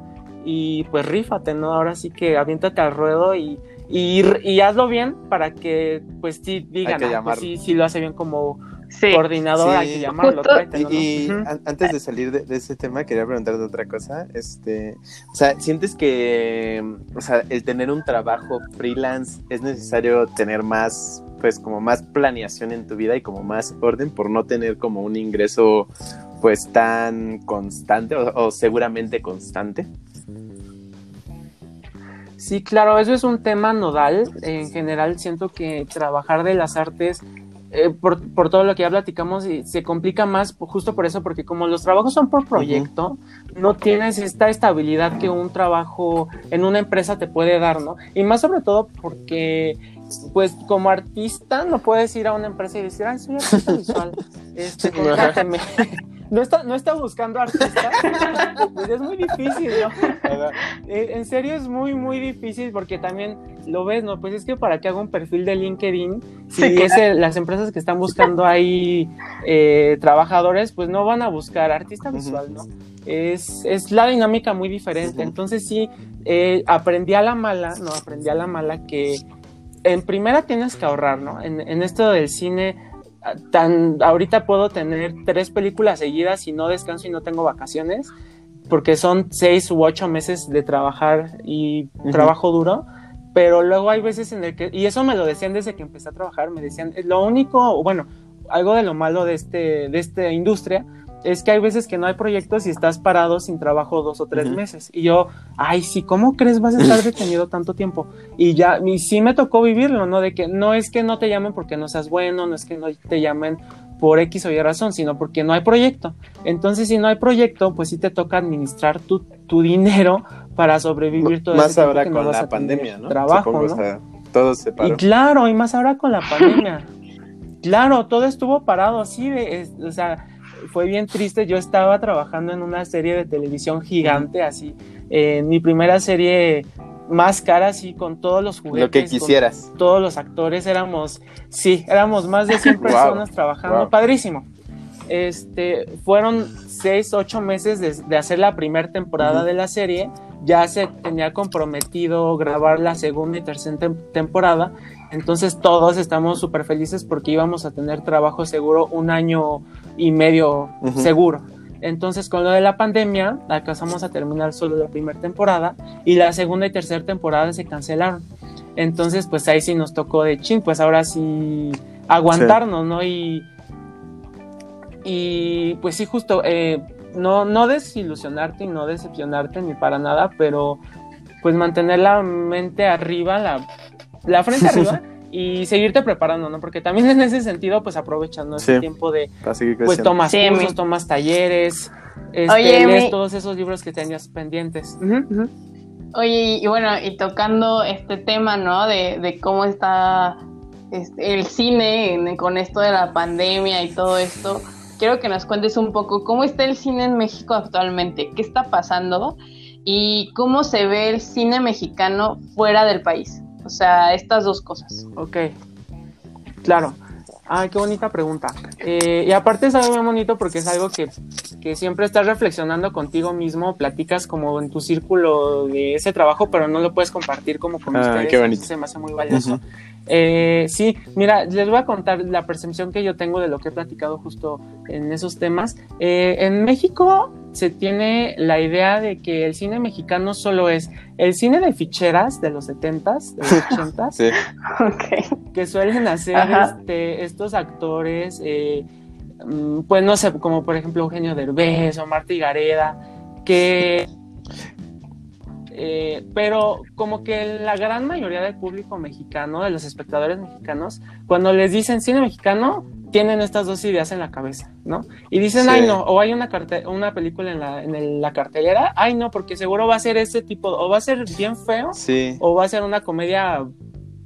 y pues rífate, ¿no? Ahora sí que aviéntate al ruedo y, y, hazlo bien para que pues sí digan, ah, pues sí, lo hace bien como coordinador, hay que llamarlo. y, antes de salir de, ese tema, quería preguntarte otra cosa. Este, o sea, ¿sientes que o sea, el tener un trabajo freelance es necesario tener más pues como más planeación en tu vida y como más orden por no tener como un ingreso pues tan constante o seguramente constante? Sí, claro, eso es un tema nodal. En general, siento que trabajar de las artes, eh, por, todo lo que ya platicamos, se complica más justo por eso, porque como los trabajos son por proyecto, no tienes esta estabilidad que un trabajo en una empresa te puede dar, ¿no? Y más sobre todo porque pues como artista no puedes ir a una empresa y decir, ay, soy artista visual, [LAUGHS] este. [LAUGHS] no está, no está buscando artistas. Pues [LAUGHS] es muy difícil, ¿no? Eh, en serio es muy, muy difícil porque también lo ves, ¿no? Pues es que para que haga un perfil de LinkedIn, si las empresas que están buscando ahí eh, trabajadores, pues no van a buscar artista visual, ¿no? Es, es la dinámica muy diferente. Entonces sí, eh, aprendí a la mala, ¿no? Aprendí a la mala que en primera tienes que ahorrar, ¿no? En, en esto del cine tan ahorita puedo tener tres películas seguidas y no descanso y no tengo vacaciones porque son seis u ocho meses de trabajar y trabajo duro pero luego hay veces en el que y eso me lo decían desde que empecé a trabajar me decían lo único bueno algo de lo malo de este de esta industria es que hay veces que no hay proyectos y estás parado sin trabajo dos o tres meses. Y yo, ay, sí, ¿cómo crees vas a estar [LAUGHS] detenido tanto tiempo? Y ya, y sí me tocó vivirlo, ¿no? De que no es que no te llamen porque no seas bueno, no es que no te llamen por X o Y razón, sino porque no hay proyecto. Entonces, si no hay proyecto, pues sí te toca administrar tu, tu dinero para sobrevivir todo Más ahora con la pandemia, ¿no? Trabajo, ¿no? O sea, todo se paró. Y claro, y más ahora con la pandemia. [LAUGHS] claro, todo estuvo parado así de, o sea, fue bien triste. Yo estaba trabajando en una serie de televisión gigante, así, en mi primera serie más cara, así, con todos los juguetes. Lo que quisieras. Todos los actores, éramos, sí, éramos más de 100 [LAUGHS] personas trabajando, padrísimo. Este, fueron seis, ocho meses de, hacer la primera temporada de la serie. Ya se tenía comprometido grabar la segunda y tercera temporada. Entonces todos estamos súper felices porque íbamos a tener trabajo seguro un año y medio seguro. Entonces, con lo de la pandemia, alcanzamos a terminar solo la primera temporada y la segunda y tercera temporada se cancelaron. Entonces, pues ahí sí nos tocó de chin, pues ahora sí aguantarnos, ¿no? Y, y pues sí, justo, eh, no, no desilusionarte y no decepcionarte ni para nada, pero pues mantener la mente arriba, la, la frente [LAUGHS] arriba y seguirte preparando, ¿no? Porque también [LAUGHS] en ese sentido, pues aprovechando ese tiempo de, pues tomas cursos, tomas talleres, este, lees todos esos libros que tenías pendientes. Oye, y, bueno, y tocando este tema, ¿no? De, cómo está este, el cine con esto de la pandemia y todo esto, quiero que nos cuentes un poco cómo está el cine en México actualmente, qué está pasando y cómo se ve el cine mexicano fuera del país. O sea, estas dos cosas. Ok, claro. Ay, qué bonita pregunta. Eh, y aparte es algo muy bonito porque es algo que, siempre estás reflexionando contigo mismo, platicas como en tu círculo de ese trabajo, pero no lo puedes compartir como con ah, Qué bonito. Se me hace muy valioso. Eh, sí, mira, les voy a contar la percepción que yo tengo de lo que he platicado justo en esos temas. Eh, en México se tiene la idea de que el cine mexicano solo es el cine de ficheras de los 70s, de los [LAUGHS] 80s, que suelen hacer este, estos actores, eh, mm, pues no sé, como por ejemplo Eugenio Derbez o Marta Gareda, que eh, pero como que la gran mayoría del público mexicano, de los espectadores mexicanos, cuando les dicen cine mexicano, tienen estas dos ideas en la cabeza, ¿no? Y dicen, ay no, o hay una, una película en la, en la cartelera, ay no, porque seguro va a ser ese tipo, o va a ser bien feo, o va a ser una comedia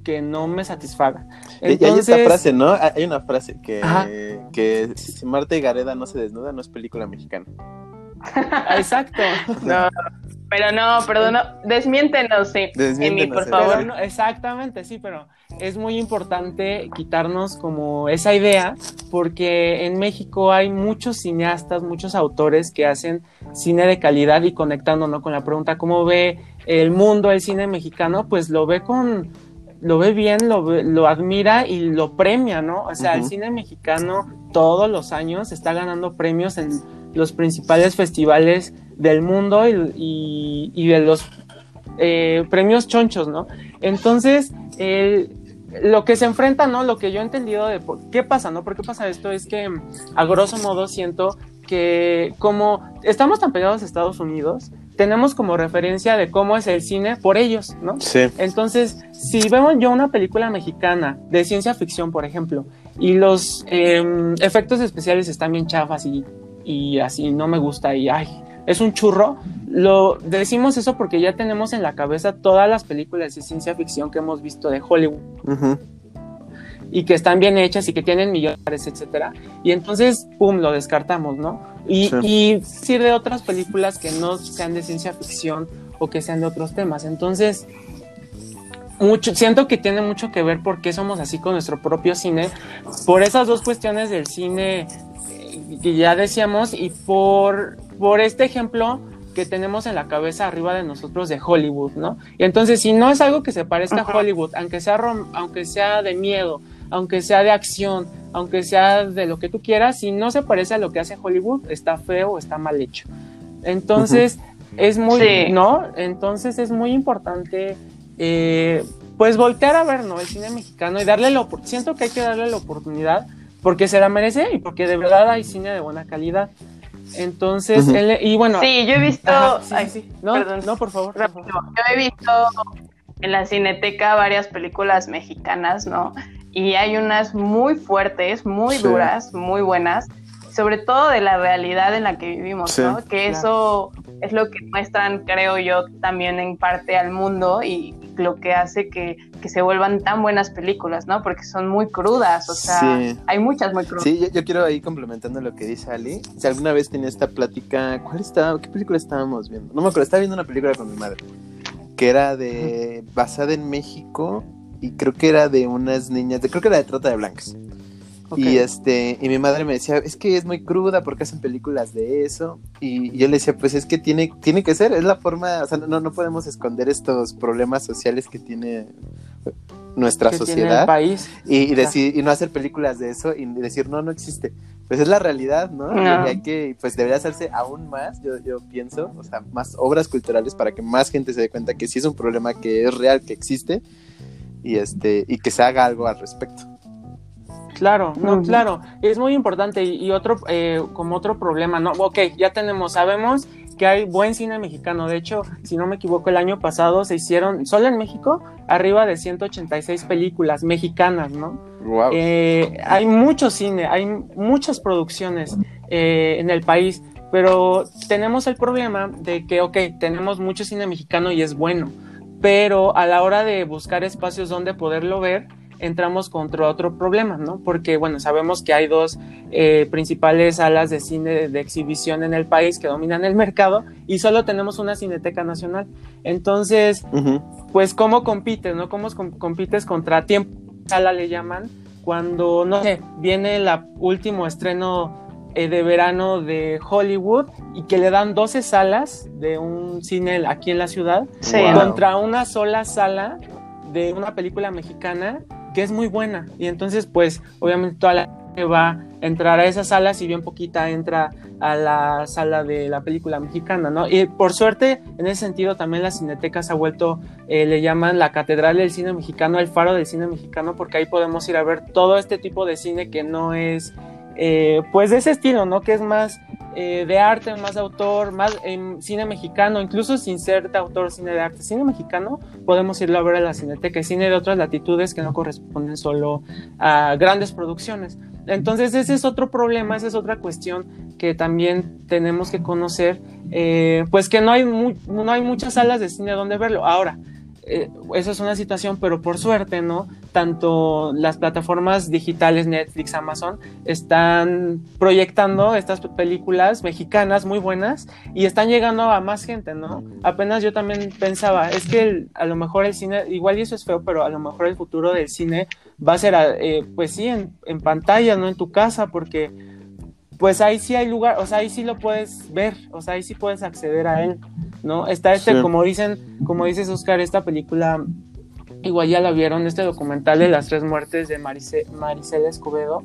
que no me satisfaga. y hay esta frase, ¿no? Hay una frase que, que si Marta y Gareda no se desnuda, no es película mexicana. [LAUGHS] Exacto. No, pero no, perdón, desmiéntenos, sí, por favor. exactamente, sí, pero es muy importante quitarnos como esa idea, porque en México hay muchos cineastas, muchos autores que hacen cine de calidad y conectándonos con la pregunta, ¿cómo ve el mundo el cine mexicano? Pues lo ve con lo ve bien, lo, lo admira y lo premia, ¿no? O sea, el cine mexicano todos los años está ganando premios en los principales festivales del mundo y, y, de los eh, premios chonchos, ¿no? Entonces, lo que se enfrenta, ¿no? Lo que yo he entendido de por qué pasa, ¿no? ¿Por qué pasa esto? Es que, a grosso modo, siento que como estamos tan pegados a Estados Unidos, tenemos como referencia de cómo es el cine por ellos, ¿no? Sí. Entonces, si vemos yo una película mexicana de ciencia ficción, por ejemplo, y los em, efectos especiales están bien chafas y y así no me gusta y ay, es un churro. Lo decimos eso porque ya tenemos en la cabeza todas las películas de ciencia ficción que hemos visto de Hollywood. y que están bien hechas y que tienen millones, etcétera. Y entonces, pum, lo descartamos, ¿no? Y, Sí. y de otras películas que no sean de ciencia ficción o que sean de otros temas. Entonces, mucho, siento que tiene mucho que ver por qué somos así con nuestro propio cine, por esas dos cuestiones del cine que ya decíamos y por, por este ejemplo que tenemos en la cabeza arriba de nosotros de Hollywood, ¿no? Y entonces, si no es algo que se parezca Ajá. a Hollywood, aunque sea, rom- aunque sea de miedo, aunque sea de acción, aunque sea de lo que tú quieras, si no se parece a lo que hace Hollywood, está feo o está mal hecho. Entonces, es muy, Sí. ¿no? Entonces es muy importante, eh, pues voltear a ver, ¿no? El cine mexicano y darle la opor- siento que hay que darle la oportunidad porque se la merece y porque de verdad hay cine de buena calidad. Entonces, él- y bueno, Sí, yo he visto. Ajá, sí, ay, sí, sí. No, perdón. no, por favor. rápido. Yo he visto en la cineteca varias películas mexicanas, ¿no? Y hay unas muy fuertes, muy Sí. duras, muy buenas, sobre todo de la realidad en la que vivimos, Sí. ¿no? Que eso es lo que muestran, creo yo, también en parte al mundo y lo que hace que, que se vuelvan tan buenas películas, ¿no? Porque son muy crudas, o sea, Sí. hay muchas muy crudas. Sí, yo, yo quiero ahí complementando lo que dice Ali. Si alguna vez tenía esta plática, ¿cuál estaba? ¿Qué película estábamos viendo? No me acuerdo, estaba viendo una película con mi madre que era de basada en México y creo que era de unas niñas, de, creo que era de trata de blancas. Y este, y mi madre me decía, es que es muy cruda porque hacen películas de eso. Y yo le decía, pues es que tiene, tiene que ser, es la forma, o sea, no, no podemos esconder estos problemas sociales que tiene nuestra que tiene sociedad el país. y, y decir, y no hacer películas de eso y decir, no, no existe. Pues es la realidad, ¿no? No. Y hay que, pues debería hacerse aún más, yo, yo pienso, o sea, más obras culturales para que más gente se dé cuenta que sí es un problema que es real, que existe y este, y que se haga algo al respecto. Claro, no, claro, es muy importante y, y otro, eh, como otro problema, ¿no? Ok, ya tenemos, sabemos que hay buen cine mexicano, de hecho, si no me equivoco, el año pasado se hicieron, solo en México, arriba de 186 películas mexicanas, ¿no? Wow. Eh, hay mucho cine, hay muchas producciones eh, en el país, pero tenemos el problema de que, ok, tenemos mucho cine mexicano y es bueno, pero a la hora de buscar espacios donde poderlo ver, entramos contra otro problema, ¿no? Porque, bueno, sabemos que hay dos eh, principales salas de cine de, de exhibición en el país que dominan el mercado y solo tenemos una cineteca nacional. Entonces, pues cómo compites, ¿no? ¿Cómo com- compites contra tiempo sala le llaman cuando no sé, viene el último estreno eh, de verano de Hollywood y que le dan 12 salas de un cine aquí en la ciudad Sí, Wow. ¿no? contra una sola sala de una película mexicana que es muy buena y entonces pues obviamente toda la gente va a entrar a esa sala si bien poquita entra a la sala de la película mexicana, ¿no? Y por suerte en ese sentido también la cineteca se ha vuelto, eh, le llaman la catedral del cine mexicano, el faro del cine mexicano porque ahí podemos ir a ver todo este tipo de cine que no es eh, pues de ese estilo, ¿no? Que es más eh, de arte, más de autor, más en cine mexicano, incluso sin ser de autor, cine de arte, cine mexicano, podemos irlo a ver a la cineteca y cine de otras latitudes que no corresponden solo a grandes producciones. Entonces ese es otro problema, esa es otra cuestión que también tenemos que conocer, eh, pues que no hay, no hay muchas salas de cine donde verlo. Ahora, eh, eso es una situación, pero por suerte, ¿no? Tanto las plataformas digitales, Netflix, Amazon, están proyectando estas películas mexicanas muy buenas y están llegando a más gente, ¿no? Apenas yo también pensaba, es que el- a lo mejor el cine, igual y eso es feo, pero a lo mejor el futuro del cine va a ser, eh, pues sí, en, en pantalla, no en tu casa, porque pues ahí sí hay lugar, o sea, ahí sí lo puedes ver, o sea, ahí sí puedes acceder a él, ¿no? Está este, Sí. como dicen, como dices Oscar, esta película, igual ya la vieron, este documental de las tres muertes de Marice- Maricela Escobedo,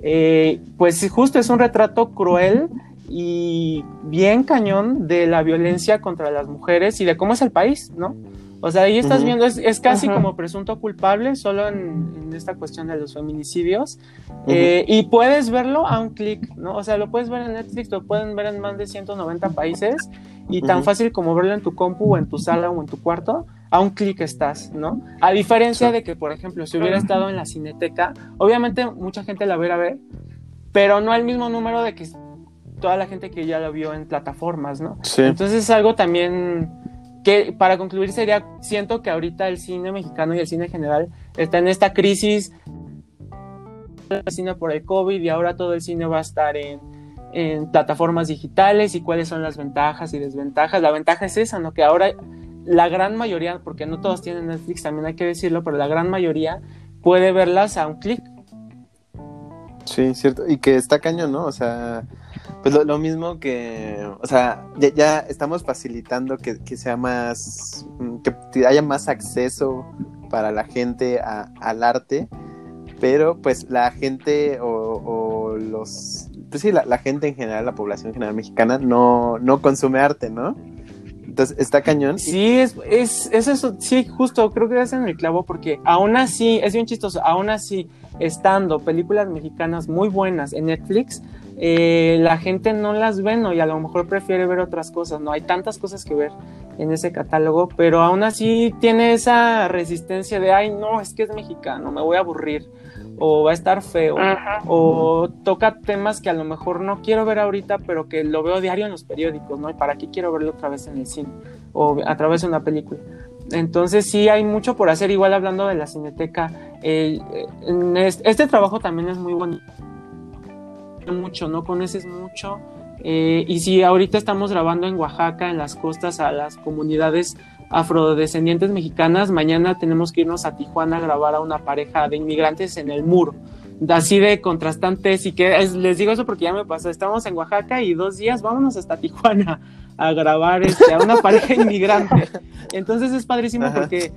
eh, pues justo es un retrato cruel y bien cañón de la violencia contra las mujeres y de cómo es el país, ¿no? O sea, ahí estás Ujú. viendo, es, es casi Ujú. como presunto culpable, solo en, en esta cuestión de los feminicidios. Eh, y puedes verlo a un clic, ¿no? O sea, lo puedes ver en Netflix, lo pueden ver en más de 190 países y tan fácil como verlo en tu compu o en tu sala o en tu cuarto, a un clic estás, ¿no? A diferencia Sí. de que, por ejemplo, si hubiera estado en la cineteca, obviamente mucha gente la hubiera ver, pero no el mismo número de que toda la gente que ya la vio en plataformas, ¿no? Sí. Entonces es algo también que para concluir sería, siento que ahorita el cine mexicano y el cine en general está en esta crisis el cine por el COVID y ahora todo el cine va a estar en, en plataformas digitales y cuáles son las ventajas y desventajas. La ventaja es esa, ¿no? Que ahora la gran mayoría, porque no todos tienen Netflix, también hay que decirlo, pero la gran mayoría puede verlas a un clic. Sí, cierto. Y que está cañón, ¿no? O sea, pues lo, mismo que, o sea, ya, estamos facilitando que, sea más, mm, que haya más acceso para la gente al arte, pero pues la gente o, los, pues sí, la, gente en general, la población general mexicana no, no consume arte, ¿no? Entonces, está cañón. Sí, es, es, es, eso, sí, justo, creo que es en el clavo, porque aún así, es bien chistoso, aún así, estando películas mexicanas muy buenas en Netflix, eh, la gente no las ve, ¿no? Y a lo mejor prefiere ver otras cosas, ¿no? Hay tantas cosas que ver en ese catálogo, pero aún así tiene esa resistencia de, ay, no, es que es mexicano, me voy a aburrir, o va a estar feo, o toca temas que a lo mejor no quiero ver ahorita, pero que lo veo diario en los periódicos, ¿no? ¿Y para qué quiero verlo otra vez en el cine o a través de una película? Entonces sí hay mucho por hacer, igual hablando de la cineteca, este trabajo también es muy bonito mucho, no conoces mucho. Eh, y si ahorita estamos grabando en Oaxaca, en las costas, a las comunidades afrodescendientes mexicanas, mañana tenemos que irnos a Tijuana a grabar a una pareja de inmigrantes en el muro. Así de contrastantes y que les digo eso porque ya me pasó, estamos en Oaxaca y dos días vámonos hasta Tijuana a grabar este, a una [LAUGHS] pareja inmigrante. Entonces es padrísimo porque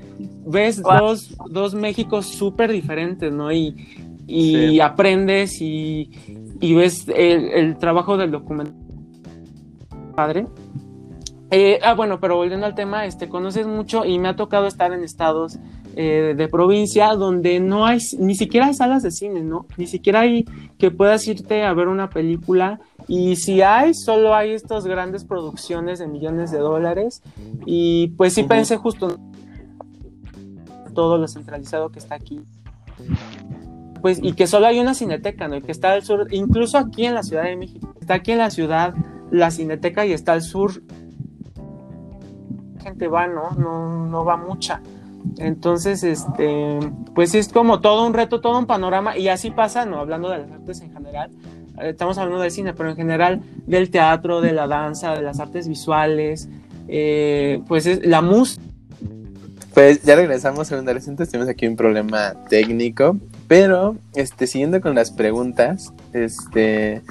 ves dos, dos Méxicos súper diferentes, ¿no? Y, y aprendes y, y ves el, trabajo del documento padre. Eh, ah, bueno, pero volviendo al tema, este, conoces mucho y me ha tocado estar en estados eh, de provincia donde no hay, ni siquiera hay salas de cine, ¿no? Ni siquiera hay que puedas irte a ver una película y si hay, solo hay estas grandes producciones de millones de dólares y pues sí pensé justo todo lo centralizado que está aquí pues, y que solo hay una cineteca, ¿no? Y que está al sur, incluso aquí en la Ciudad de México. Está aquí en la ciudad la cineteca y está al sur. Gente va, ¿no? No, no va mucha. Entonces, este, pues es como todo un reto, todo un panorama, y así pasa, ¿no? Hablando de las artes en general, eh, estamos hablando del cine, pero en general del teatro, de la danza, de las artes visuales, eh, pues es la música. Pues ya regresamos a un adolescente, tenemos aquí un problema técnico, pero, este, siguiendo con las preguntas, este,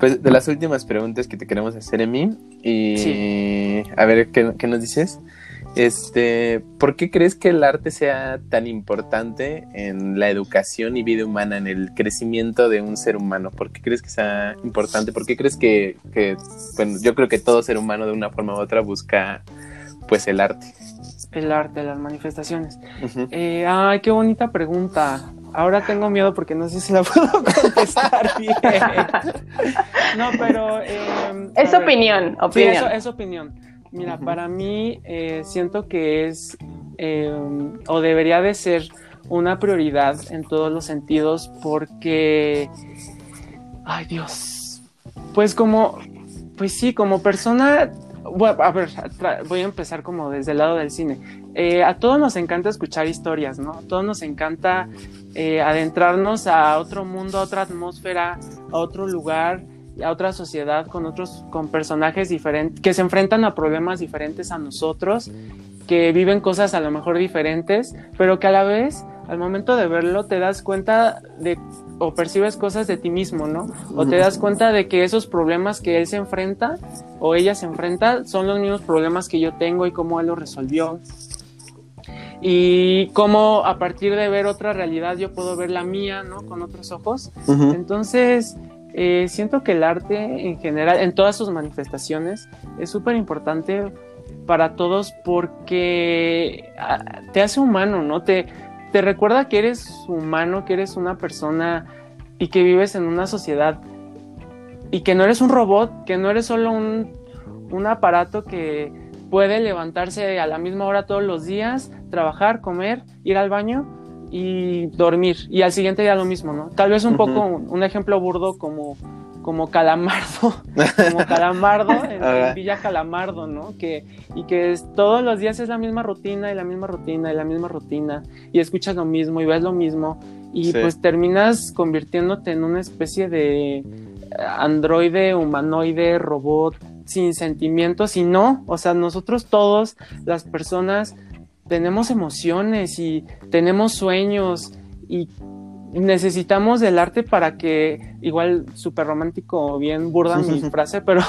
pues de las últimas preguntas que te queremos hacer, Emi, y a ver ¿qué, ¿qué, nos dices. Este, ¿por qué crees que el arte sea tan importante en la educación y vida humana, en el crecimiento de un ser humano? ¿Por qué crees que sea importante? ¿Por qué crees que, que bueno, yo creo que todo ser humano de una forma u otra busca, pues, el arte? El arte, las manifestaciones. Eh, ay, qué bonita pregunta. Ahora tengo miedo porque no sé si la [LAUGHS] puedo contestar bien. No, pero... Em, es opinión, opinión. es, opinión. Mira, para mí eh, siento que es em, o debería de ser una prioridad en todos los sentidos porque... Ay Dios. Pues como... Pues sí, como persona bueno, a ver, voy a empezar como desde el lado del cine. Eh, a todos nos encanta escuchar historias, ¿no? A todos nos encanta eh, adentrarnos a otro mundo, a otra atmósfera, a otro lugar, a otra sociedad con otros, con personajes diferentes, que se enfrentan a problemas diferentes a nosotros, que viven cosas a lo mejor diferentes, pero que a la vez, al momento de verlo, te das cuenta de o percibes cosas de ti mismo, ¿no? O te das cuenta de que esos problemas que él se enfrenta o ella se enfrenta son los mismos problemas que yo tengo y cómo él los resolvió y cómo a partir de ver otra realidad yo puedo ver la mía, ¿no? Con otros ojos. Entonces, eh, siento que el arte en general, en todas sus manifestaciones, es súper importante para todos porque ah, te hace humano, ¿no? Te, te recuerda que eres humano, que eres una persona y que vives en una sociedad y que no eres un robot, que no eres solo un, un aparato que puede levantarse a la misma hora todos los días, trabajar, comer, ir al baño y dormir. Y al siguiente día lo mismo, ¿no? Tal vez un poco un, ejemplo burdo como, como Calamardo, [LAUGHS] como Calamardo en, Villa Calamardo, ¿no? Que, y que todos los días es la misma rutina y la misma rutina y la misma rutina y escuchas lo mismo y ves lo mismo y pues terminas convirtiéndote en una especie de androide, humanoide, robot sin sentimientos y no, o sea, nosotros todos, las personas, tenemos emociones y tenemos sueños y necesitamos del arte para que, igual súper romántico, bien burda mi [LAUGHS] frase, pero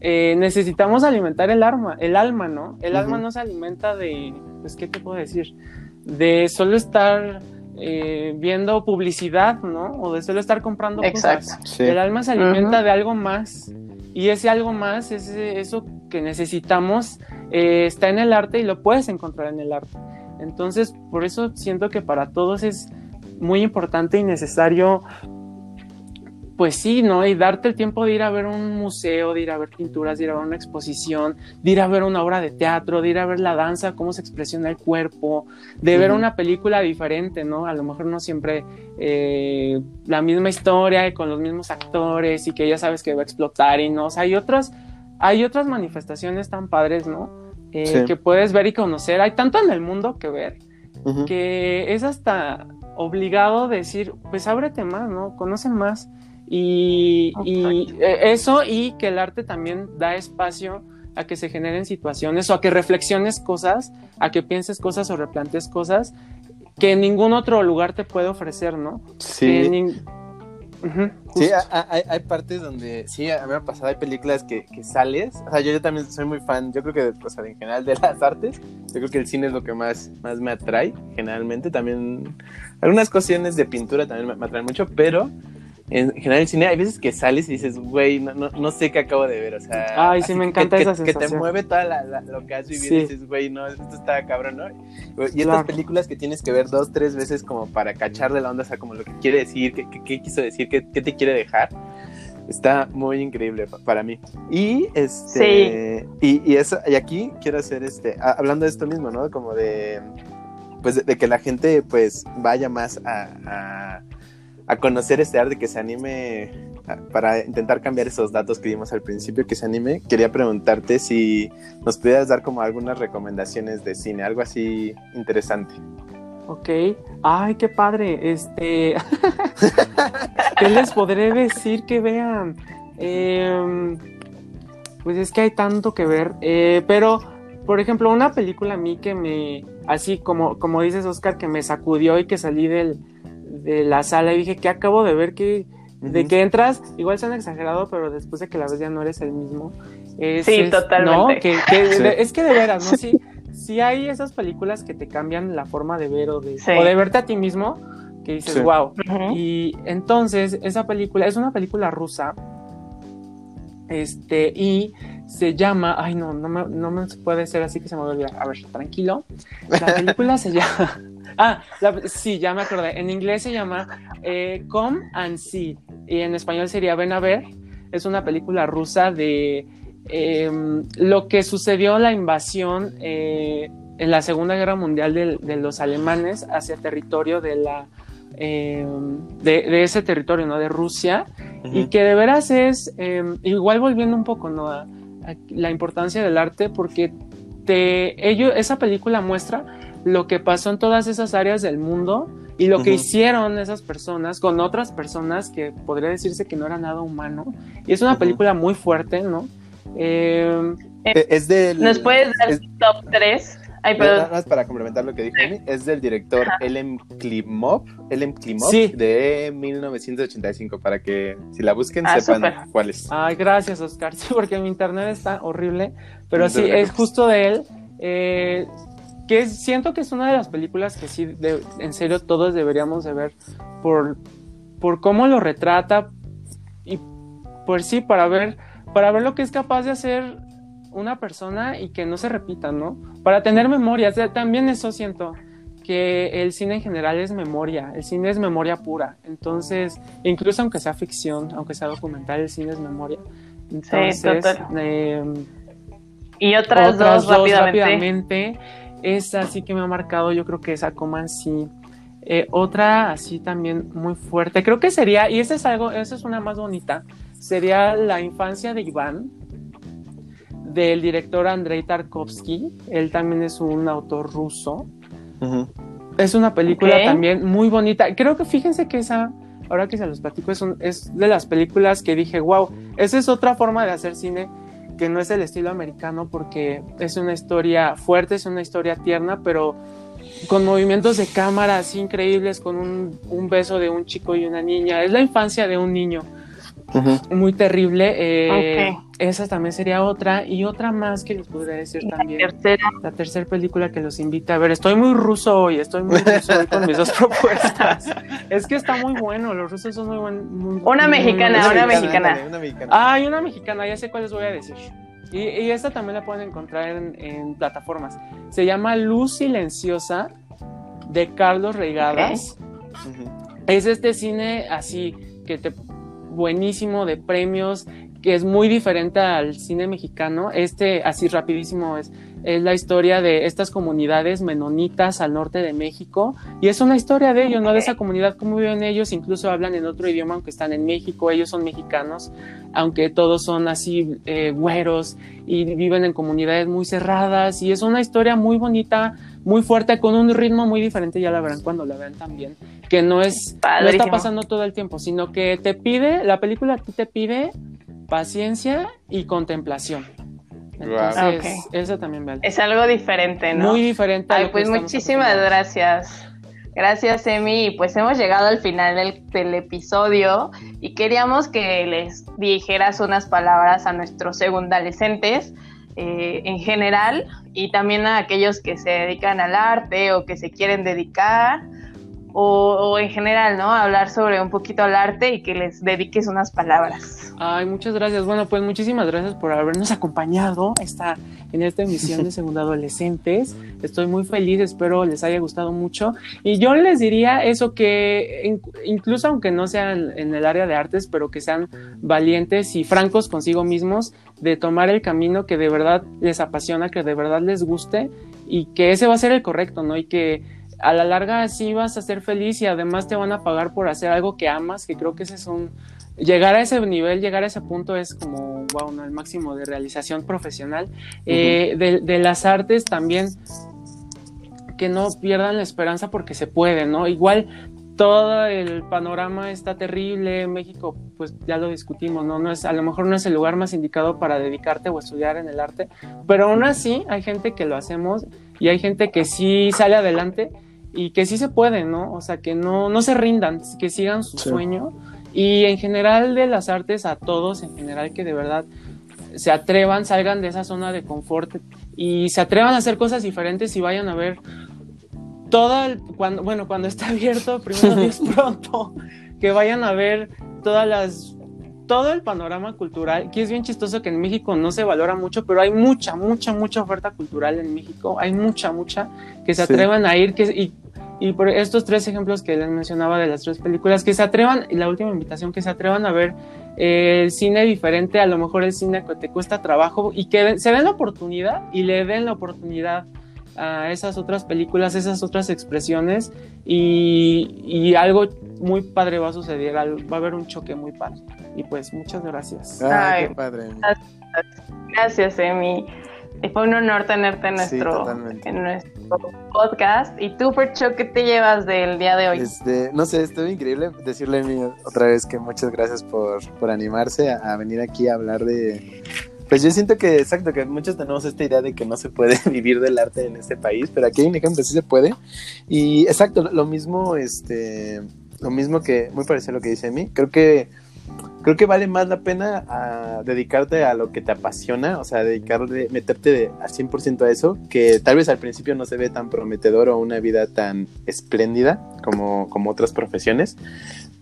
eh, necesitamos alimentar el alma, el alma, ¿no? El alma no se alimenta de, pues, ¿qué te puedo decir? De solo estar eh, viendo publicidad, ¿no? O de solo estar comprando cosas. El alma se alimenta de algo más. Y ese algo más, ese, eso que necesitamos, eh, está en el arte y lo puedes encontrar en el arte. Entonces, por eso siento que para todos es muy importante y necesario pues sí, ¿no? Y darte el tiempo de ir a ver un museo, de ir a ver pinturas, de ir a ver una exposición, de ir a ver una obra de teatro, de ir a ver la danza, cómo se expresiona el cuerpo, de ver una película diferente, ¿no? A lo mejor no siempre eh, la misma historia y con los mismos actores y que ya sabes que va a explotar y no. O sea, hay otras, hay otras manifestaciones tan padres, ¿no? Eh, que puedes ver y conocer. Hay tanto en el mundo que ver que es hasta obligado decir, pues ábrete más, ¿no? Conoce más. Y, e, eso y que el arte también da espacio a que se generen situaciones o a que reflexiones cosas, a que pienses cosas o replantes cosas que ningún otro lugar te puede ofrecer, ¿no? Sí. Sí, hay, partes donde, sí, a mí me ha pasado, hay películas que, sales, o sea, yo, yo, también soy muy fan, yo creo que, o sea, en general de las artes, yo creo que el cine es lo que más, más me atrae, generalmente, también, algunas cuestiones de pintura también me atraen mucho, pero en general el cine hay veces que sales y dices, güey, no, no, no, sé qué acabo de ver, o sea... Ay, sí, me encanta esa sensación. Que te mueve toda la, lo que has vivido y dices, güey, no, esto está cabrón, ¿no? Y estas películas que tienes que ver dos, tres veces como para cachar de la onda, o sea, como lo que quiere decir, qué, qué, quiso decir, qué, qué, te quiere dejar, está muy increíble para mí. Y, este... Y, y, eso, y aquí quiero hacer, este, hablando de esto mismo, ¿no? Como de, pues, de, que la gente, pues, vaya más a a conocer este arte, que se anime para intentar cambiar esos datos que dimos al principio, que se anime, quería preguntarte si nos pudieras dar como algunas recomendaciones de cine, algo así interesante. Ok, ay, qué padre, este, [LAUGHS] ¿qué les podré decir que vean? Em, pues es que hay tanto que ver, eh, pero, por ejemplo, una película a mí que me, así como, como dices, Oscar, que me sacudió y que salí del, de la sala y dije, que acabo de ver? que De que entras, igual han exagerado, pero después de que la ves ya no eres el mismo. sí, totalmente. Es que de veras, ¿no? [LAUGHS] Sí, sí hay esas películas que te cambian la forma de ver o de, o de verte a ti mismo, que dices, wow. Y entonces, esa película es una película rusa. Este, y se llama, ay no, no me, no me puede ser así que se me va a olvidar. A ver, tranquilo. La película se llama, Ah, sí, ya me acordé. En inglés se llama eh, Come and See y en español sería Ven a ver. Es una película rusa de em, lo que sucedió la invasión eh, en la Segunda Guerra Mundial de, los alemanes hacia territorio de la em, de, ese territorio, ¿no? De Rusia y que de veras es em, igual volviendo un poco, ¿no? A, la importancia del arte porque te, ello, esa película muestra lo que pasó en todas esas áreas del mundo y lo que hicieron esas personas con otras personas que podría decirse que no era nada humano. Y es una película muy fuerte, ¿no? Eh, eh, es del, ¿Nos puedes dar top 3? Ay, Nada más para complementar lo que dijo Amy, es del director Elem Klimov, Elem Klimov de 1985, para que si la busquen ah, sepan cuál es. Ay, gracias Oscar, [LAUGHS] sí, porque mi internet está horrible, pero sí, es justo de él. Eh, que siento que es una de las películas que sí, en serio, todos deberíamos de ver por, por cómo lo retrata y pues sí, para ver, para ver lo que es capaz de hacer una persona y que no se repita, ¿no? Para tener memoria, también eso siento que el cine en general es memoria, el cine es memoria pura, entonces, incluso aunque sea ficción, aunque sea documental, el cine es memoria. Entonces, em, y otras, dos, rápidamente esa sí que me ha marcado, yo creo que esa Coman sí. Eh, otra así también muy fuerte, creo que sería, y esa es algo, esa es una más bonita, sería La infancia de Iván, del director Andrei Tarkovsky. Él también es un autor ruso. Es una película también muy bonita. Creo que fíjense que esa, ahora que se los platico, es, es de las películas que dije, wow, esa es otra forma de hacer cine que no es el estilo americano porque es una historia fuerte, es una historia tierna, pero con movimientos de cámara así increíbles, con un, un beso de un chico y una niña. Es la infancia de un niño muy terrible. Eh, esa también sería otra. Y otra más que les podría decir también. La tercera película que los invita a ver. Estoy muy ruso hoy, estoy muy ruso hoy con mis dos [LAUGHS] propuestas. es que está muy bueno, los rusos son muy buenos. una, mexicana, una, mexicana, Ah, hay una mexicana, ya sé cuál les voy a decir. Y, esta también la pueden encontrar en, plataformas. Se llama Luz Silenciosa de Carlos Reigadas. Es este cine así que te buenísimo de premios, que es muy diferente al cine mexicano. Este, así rapidísimo, es, es la historia de estas comunidades menonitas al norte de México. Y es una historia de ellos, ¿no? De esa comunidad, cómo viven ellos, incluso hablan en otro idioma, aunque están en México, ellos son mexicanos, aunque todos son así eh, güeros y viven en comunidades muy cerradas. Y es una historia muy bonita, muy fuerte, con un ritmo muy diferente, ya la verán cuando la vean también, que no es, no está pasando todo el tiempo, sino que te pide, la película a ti te pide paciencia y contemplación. Entonces, eso también vale. Es algo diferente, ¿no? Muy diferente. Ay, pues muchísimas gracias. Gracias, Emi. Pues hemos llegado al final del, episodio y queríamos que les dijeras unas palabras a nuestros segundalescentes eh, en general y también a aquellos que se dedican al arte o que se quieren dedicar o, en general, ¿no? Hablar sobre un poquito el arte y que les dediques unas palabras. Ay, muchas gracias. Bueno, pues muchísimas gracias por habernos acompañado esta, en esta emisión de [LAUGHS] Segundo Adolescentes. Estoy muy feliz, espero les haya gustado mucho. Y yo les diría eso que incluso aunque no sean en el área de artes, pero que sean valientes y francos consigo mismos de tomar el camino que de verdad les apasiona, que de verdad les guste y que ese va a ser el correcto, ¿no? Y que a la larga sí vas a ser feliz y además te van a pagar por hacer algo que amas, que creo que ese es un... Llegar a ese nivel, llegar a ese punto es como, wow, ¿no? el máximo de realización profesional. Eh, de, las artes también, que no pierdan la esperanza porque se puede, ¿no? Igual todo el panorama está terrible, México, pues ya lo discutimos, ¿no? no es, a lo mejor no es el lugar más indicado para dedicarte o estudiar en el arte, pero aún así hay gente que lo hacemos y hay gente que sí sale adelante y que sí se puede, ¿no? O sea, que no, no se rindan, que sigan su sueño. Y en general de las artes, a todos, en general, que de verdad se atrevan, salgan de esa zona de confort y se atrevan a hacer cosas diferentes y vayan a ver todo el, cuando, bueno, cuando está abierto, [LAUGHS] primero es pronto, que vayan a ver todas las todo el panorama cultural, que es bien chistoso que en México no se valora mucho, pero hay mucha, mucha, mucha oferta cultural en México, hay mucha, mucha, que se atrevan a ir, que, y, y, por estos tres ejemplos que les mencionaba de las tres películas, que se atrevan, y la última invitación, que se atrevan a ver eh, el cine diferente, a lo mejor el cine que te cuesta trabajo, y que se den la oportunidad y le den la oportunidad a esas otras películas, esas otras expresiones y, y, algo muy padre va a suceder, va a haber un choque muy padre. Y pues muchas gracias. Ay, qué padre. Gracias, Emi. Fue un honor tenerte en nuestro, en nuestro podcast. ¿Y tú, Percho, qué te llevas del día de hoy? Este, no sé, estuvo increíble decirle a Emi otra vez que muchas gracias por, por animarse a venir aquí a hablar de, pues yo siento que, exacto, que muchos tenemos esta idea de que no se puede [LAUGHS] vivir del arte en este país, pero aquí un ejemplo, sí se puede. Y exacto, lo mismo, este, lo mismo que, muy parecido a lo que dice a mí, creo que, creo que vale más la pena a dedicarte a lo que te apasiona, o sea, dedicarle, meterte al 100% a eso, que tal vez al principio no se ve tan prometedor o una vida tan espléndida como, como otras profesiones,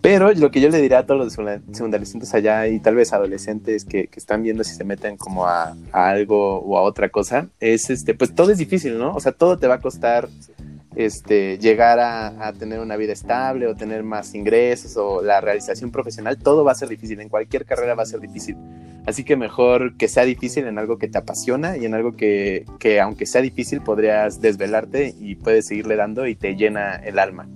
pero lo que yo le diría a todos los secundaristas allá y tal vez adolescentes que, están viendo si se meten como a, algo o a otra cosa, es este, pues todo es difícil, ¿no? O sea, todo te va a costar este, llegar a, tener una vida estable o tener más ingresos o la realización profesional, todo va a ser difícil, en cualquier carrera va a ser difícil. Así que mejor que sea difícil en algo que te apasiona y en algo que, que aunque sea difícil podrías desvelarte y puedes seguirle dando y te llena el alma.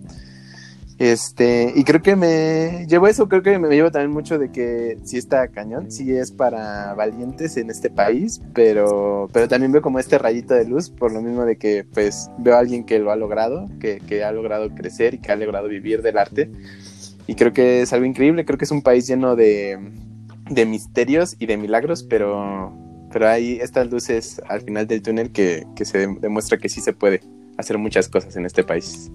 Este, y creo que me llevo eso, creo que me llevo también mucho de que sí está cañón, sí es para valientes en este país, pero, pero también veo como este rayito de luz, por lo mismo de que pues veo a alguien que lo ha logrado, que, que ha logrado crecer y que ha logrado vivir del arte. Y creo que es algo increíble, creo que es un país lleno de, de misterios y de milagros, pero, pero hay estas luces al final del túnel que, que se demuestra que sí se puede hacer muchas cosas en este país.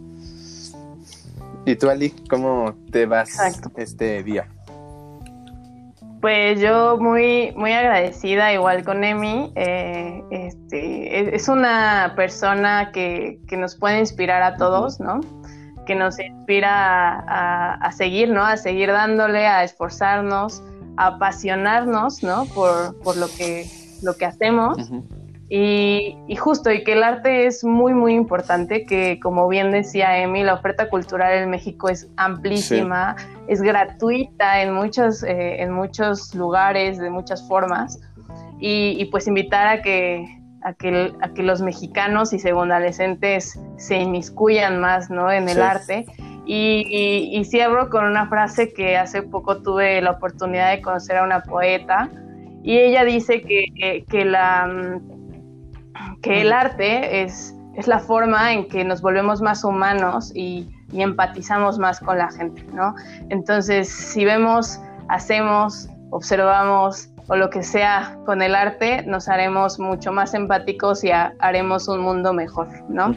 ¿Y tú, Ali, cómo te vas este día? Pues yo muy, muy agradecida, igual con Emi. Eh, este, es una persona que, que, nos puede inspirar a todos, ¿no? Que nos inspira a, a, seguir, ¿no? A seguir dándole, a esforzarnos, a apasionarnos, ¿no? Por, por lo, que, lo que hacemos. Y, justo, y que el arte es muy, muy importante, que como bien decía Emi, la oferta cultural en México es amplísima, es gratuita en muchos, eh, en muchos lugares, de muchas formas, y, pues invitar a que, a que, a que los mexicanos y adolescentes se inmiscuyan más ¿no? en el arte. Y, y, cierro con una frase que hace poco tuve la oportunidad de conocer a una poeta, y ella dice que, que la que el arte es, es la forma en que nos volvemos más humanos y, empatizamos más con la gente, ¿no? Entonces, si vemos, hacemos, observamos o lo que sea con el arte, nos haremos mucho más empáticos y haremos un mundo mejor, ¿no?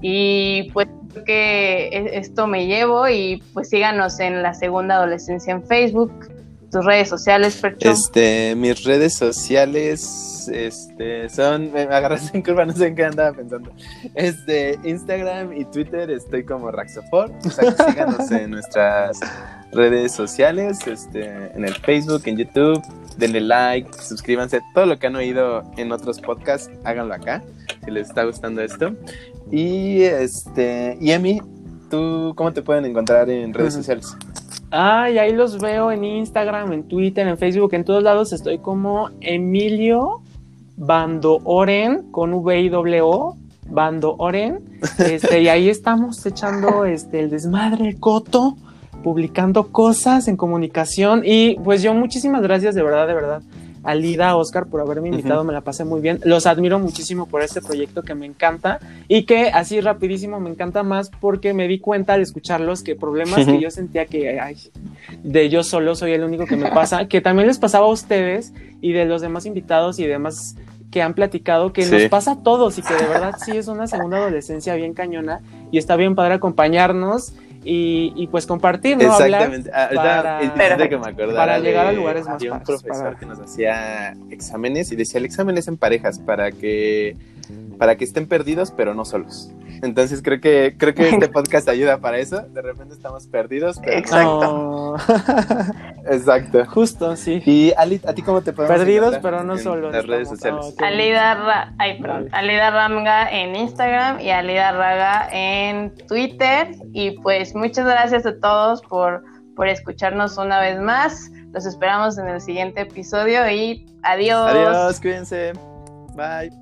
Y pues que e, esto me llevo y pues síganos en la segunda adolescencia en Facebook, tus redes sociales, Percho. Este, mis redes sociales, este, son, me agarraste [LAUGHS] en curva, no sé en qué andaba pensando. Este, Instagram y Twitter estoy como Raxofor, o sea, síganos en [LAUGHS] nuestras redes sociales, este, en el Facebook, en YouTube, denle like, suscríbanse, todo lo que han oído en otros podcasts, háganlo acá, si les está gustando esto. Y este, y Emi, ¿tú cómo te pueden encontrar en redes sociales? Ay, ahí los veo en Instagram, en Twitter, en Facebook, en todos lados estoy como Emilio Bando Oren con V I W O, Bando Oren. Este, y ahí estamos echando este el desmadre coto, publicando cosas en comunicación y pues yo muchísimas gracias de verdad, de verdad Alida, Oscar, por haberme invitado, me la pasé muy bien. Los admiro muchísimo por este proyecto que me encanta y que así rapidísimo me encanta más porque me di cuenta al escucharlos que problemas que yo sentía que ay, de yo solo soy el único que me pasa, que también les pasaba a ustedes y de los demás invitados y demás que han platicado que nos pasa a todos y que de verdad sí es una segunda adolescencia bien cañona y está bien padre acompañarnos y, pues compartir, ¿no? Exactamente. Ah, para, que me para llegar a lugares más Había un profesor que nos hacía exámenes y decía, el examen es en parejas para que, para que estén perdidos pero no solos. Entonces creo que creo que este [LAUGHS] podcast ayuda para eso. De repente estamos perdidos. Pero Exacto. [LAUGHS] Exacto. Justo, sí. Y Ali, ¿a ti cómo te podemos Perdidos, pero no solo. Las redes sociales. Alida, Alida Ramga en Instagram y Alida Raga en Twitter. Y pues muchas gracias a todos por, por escucharnos una vez más. Los esperamos en el siguiente episodio y adiós. Adiós, cuídense. Bye.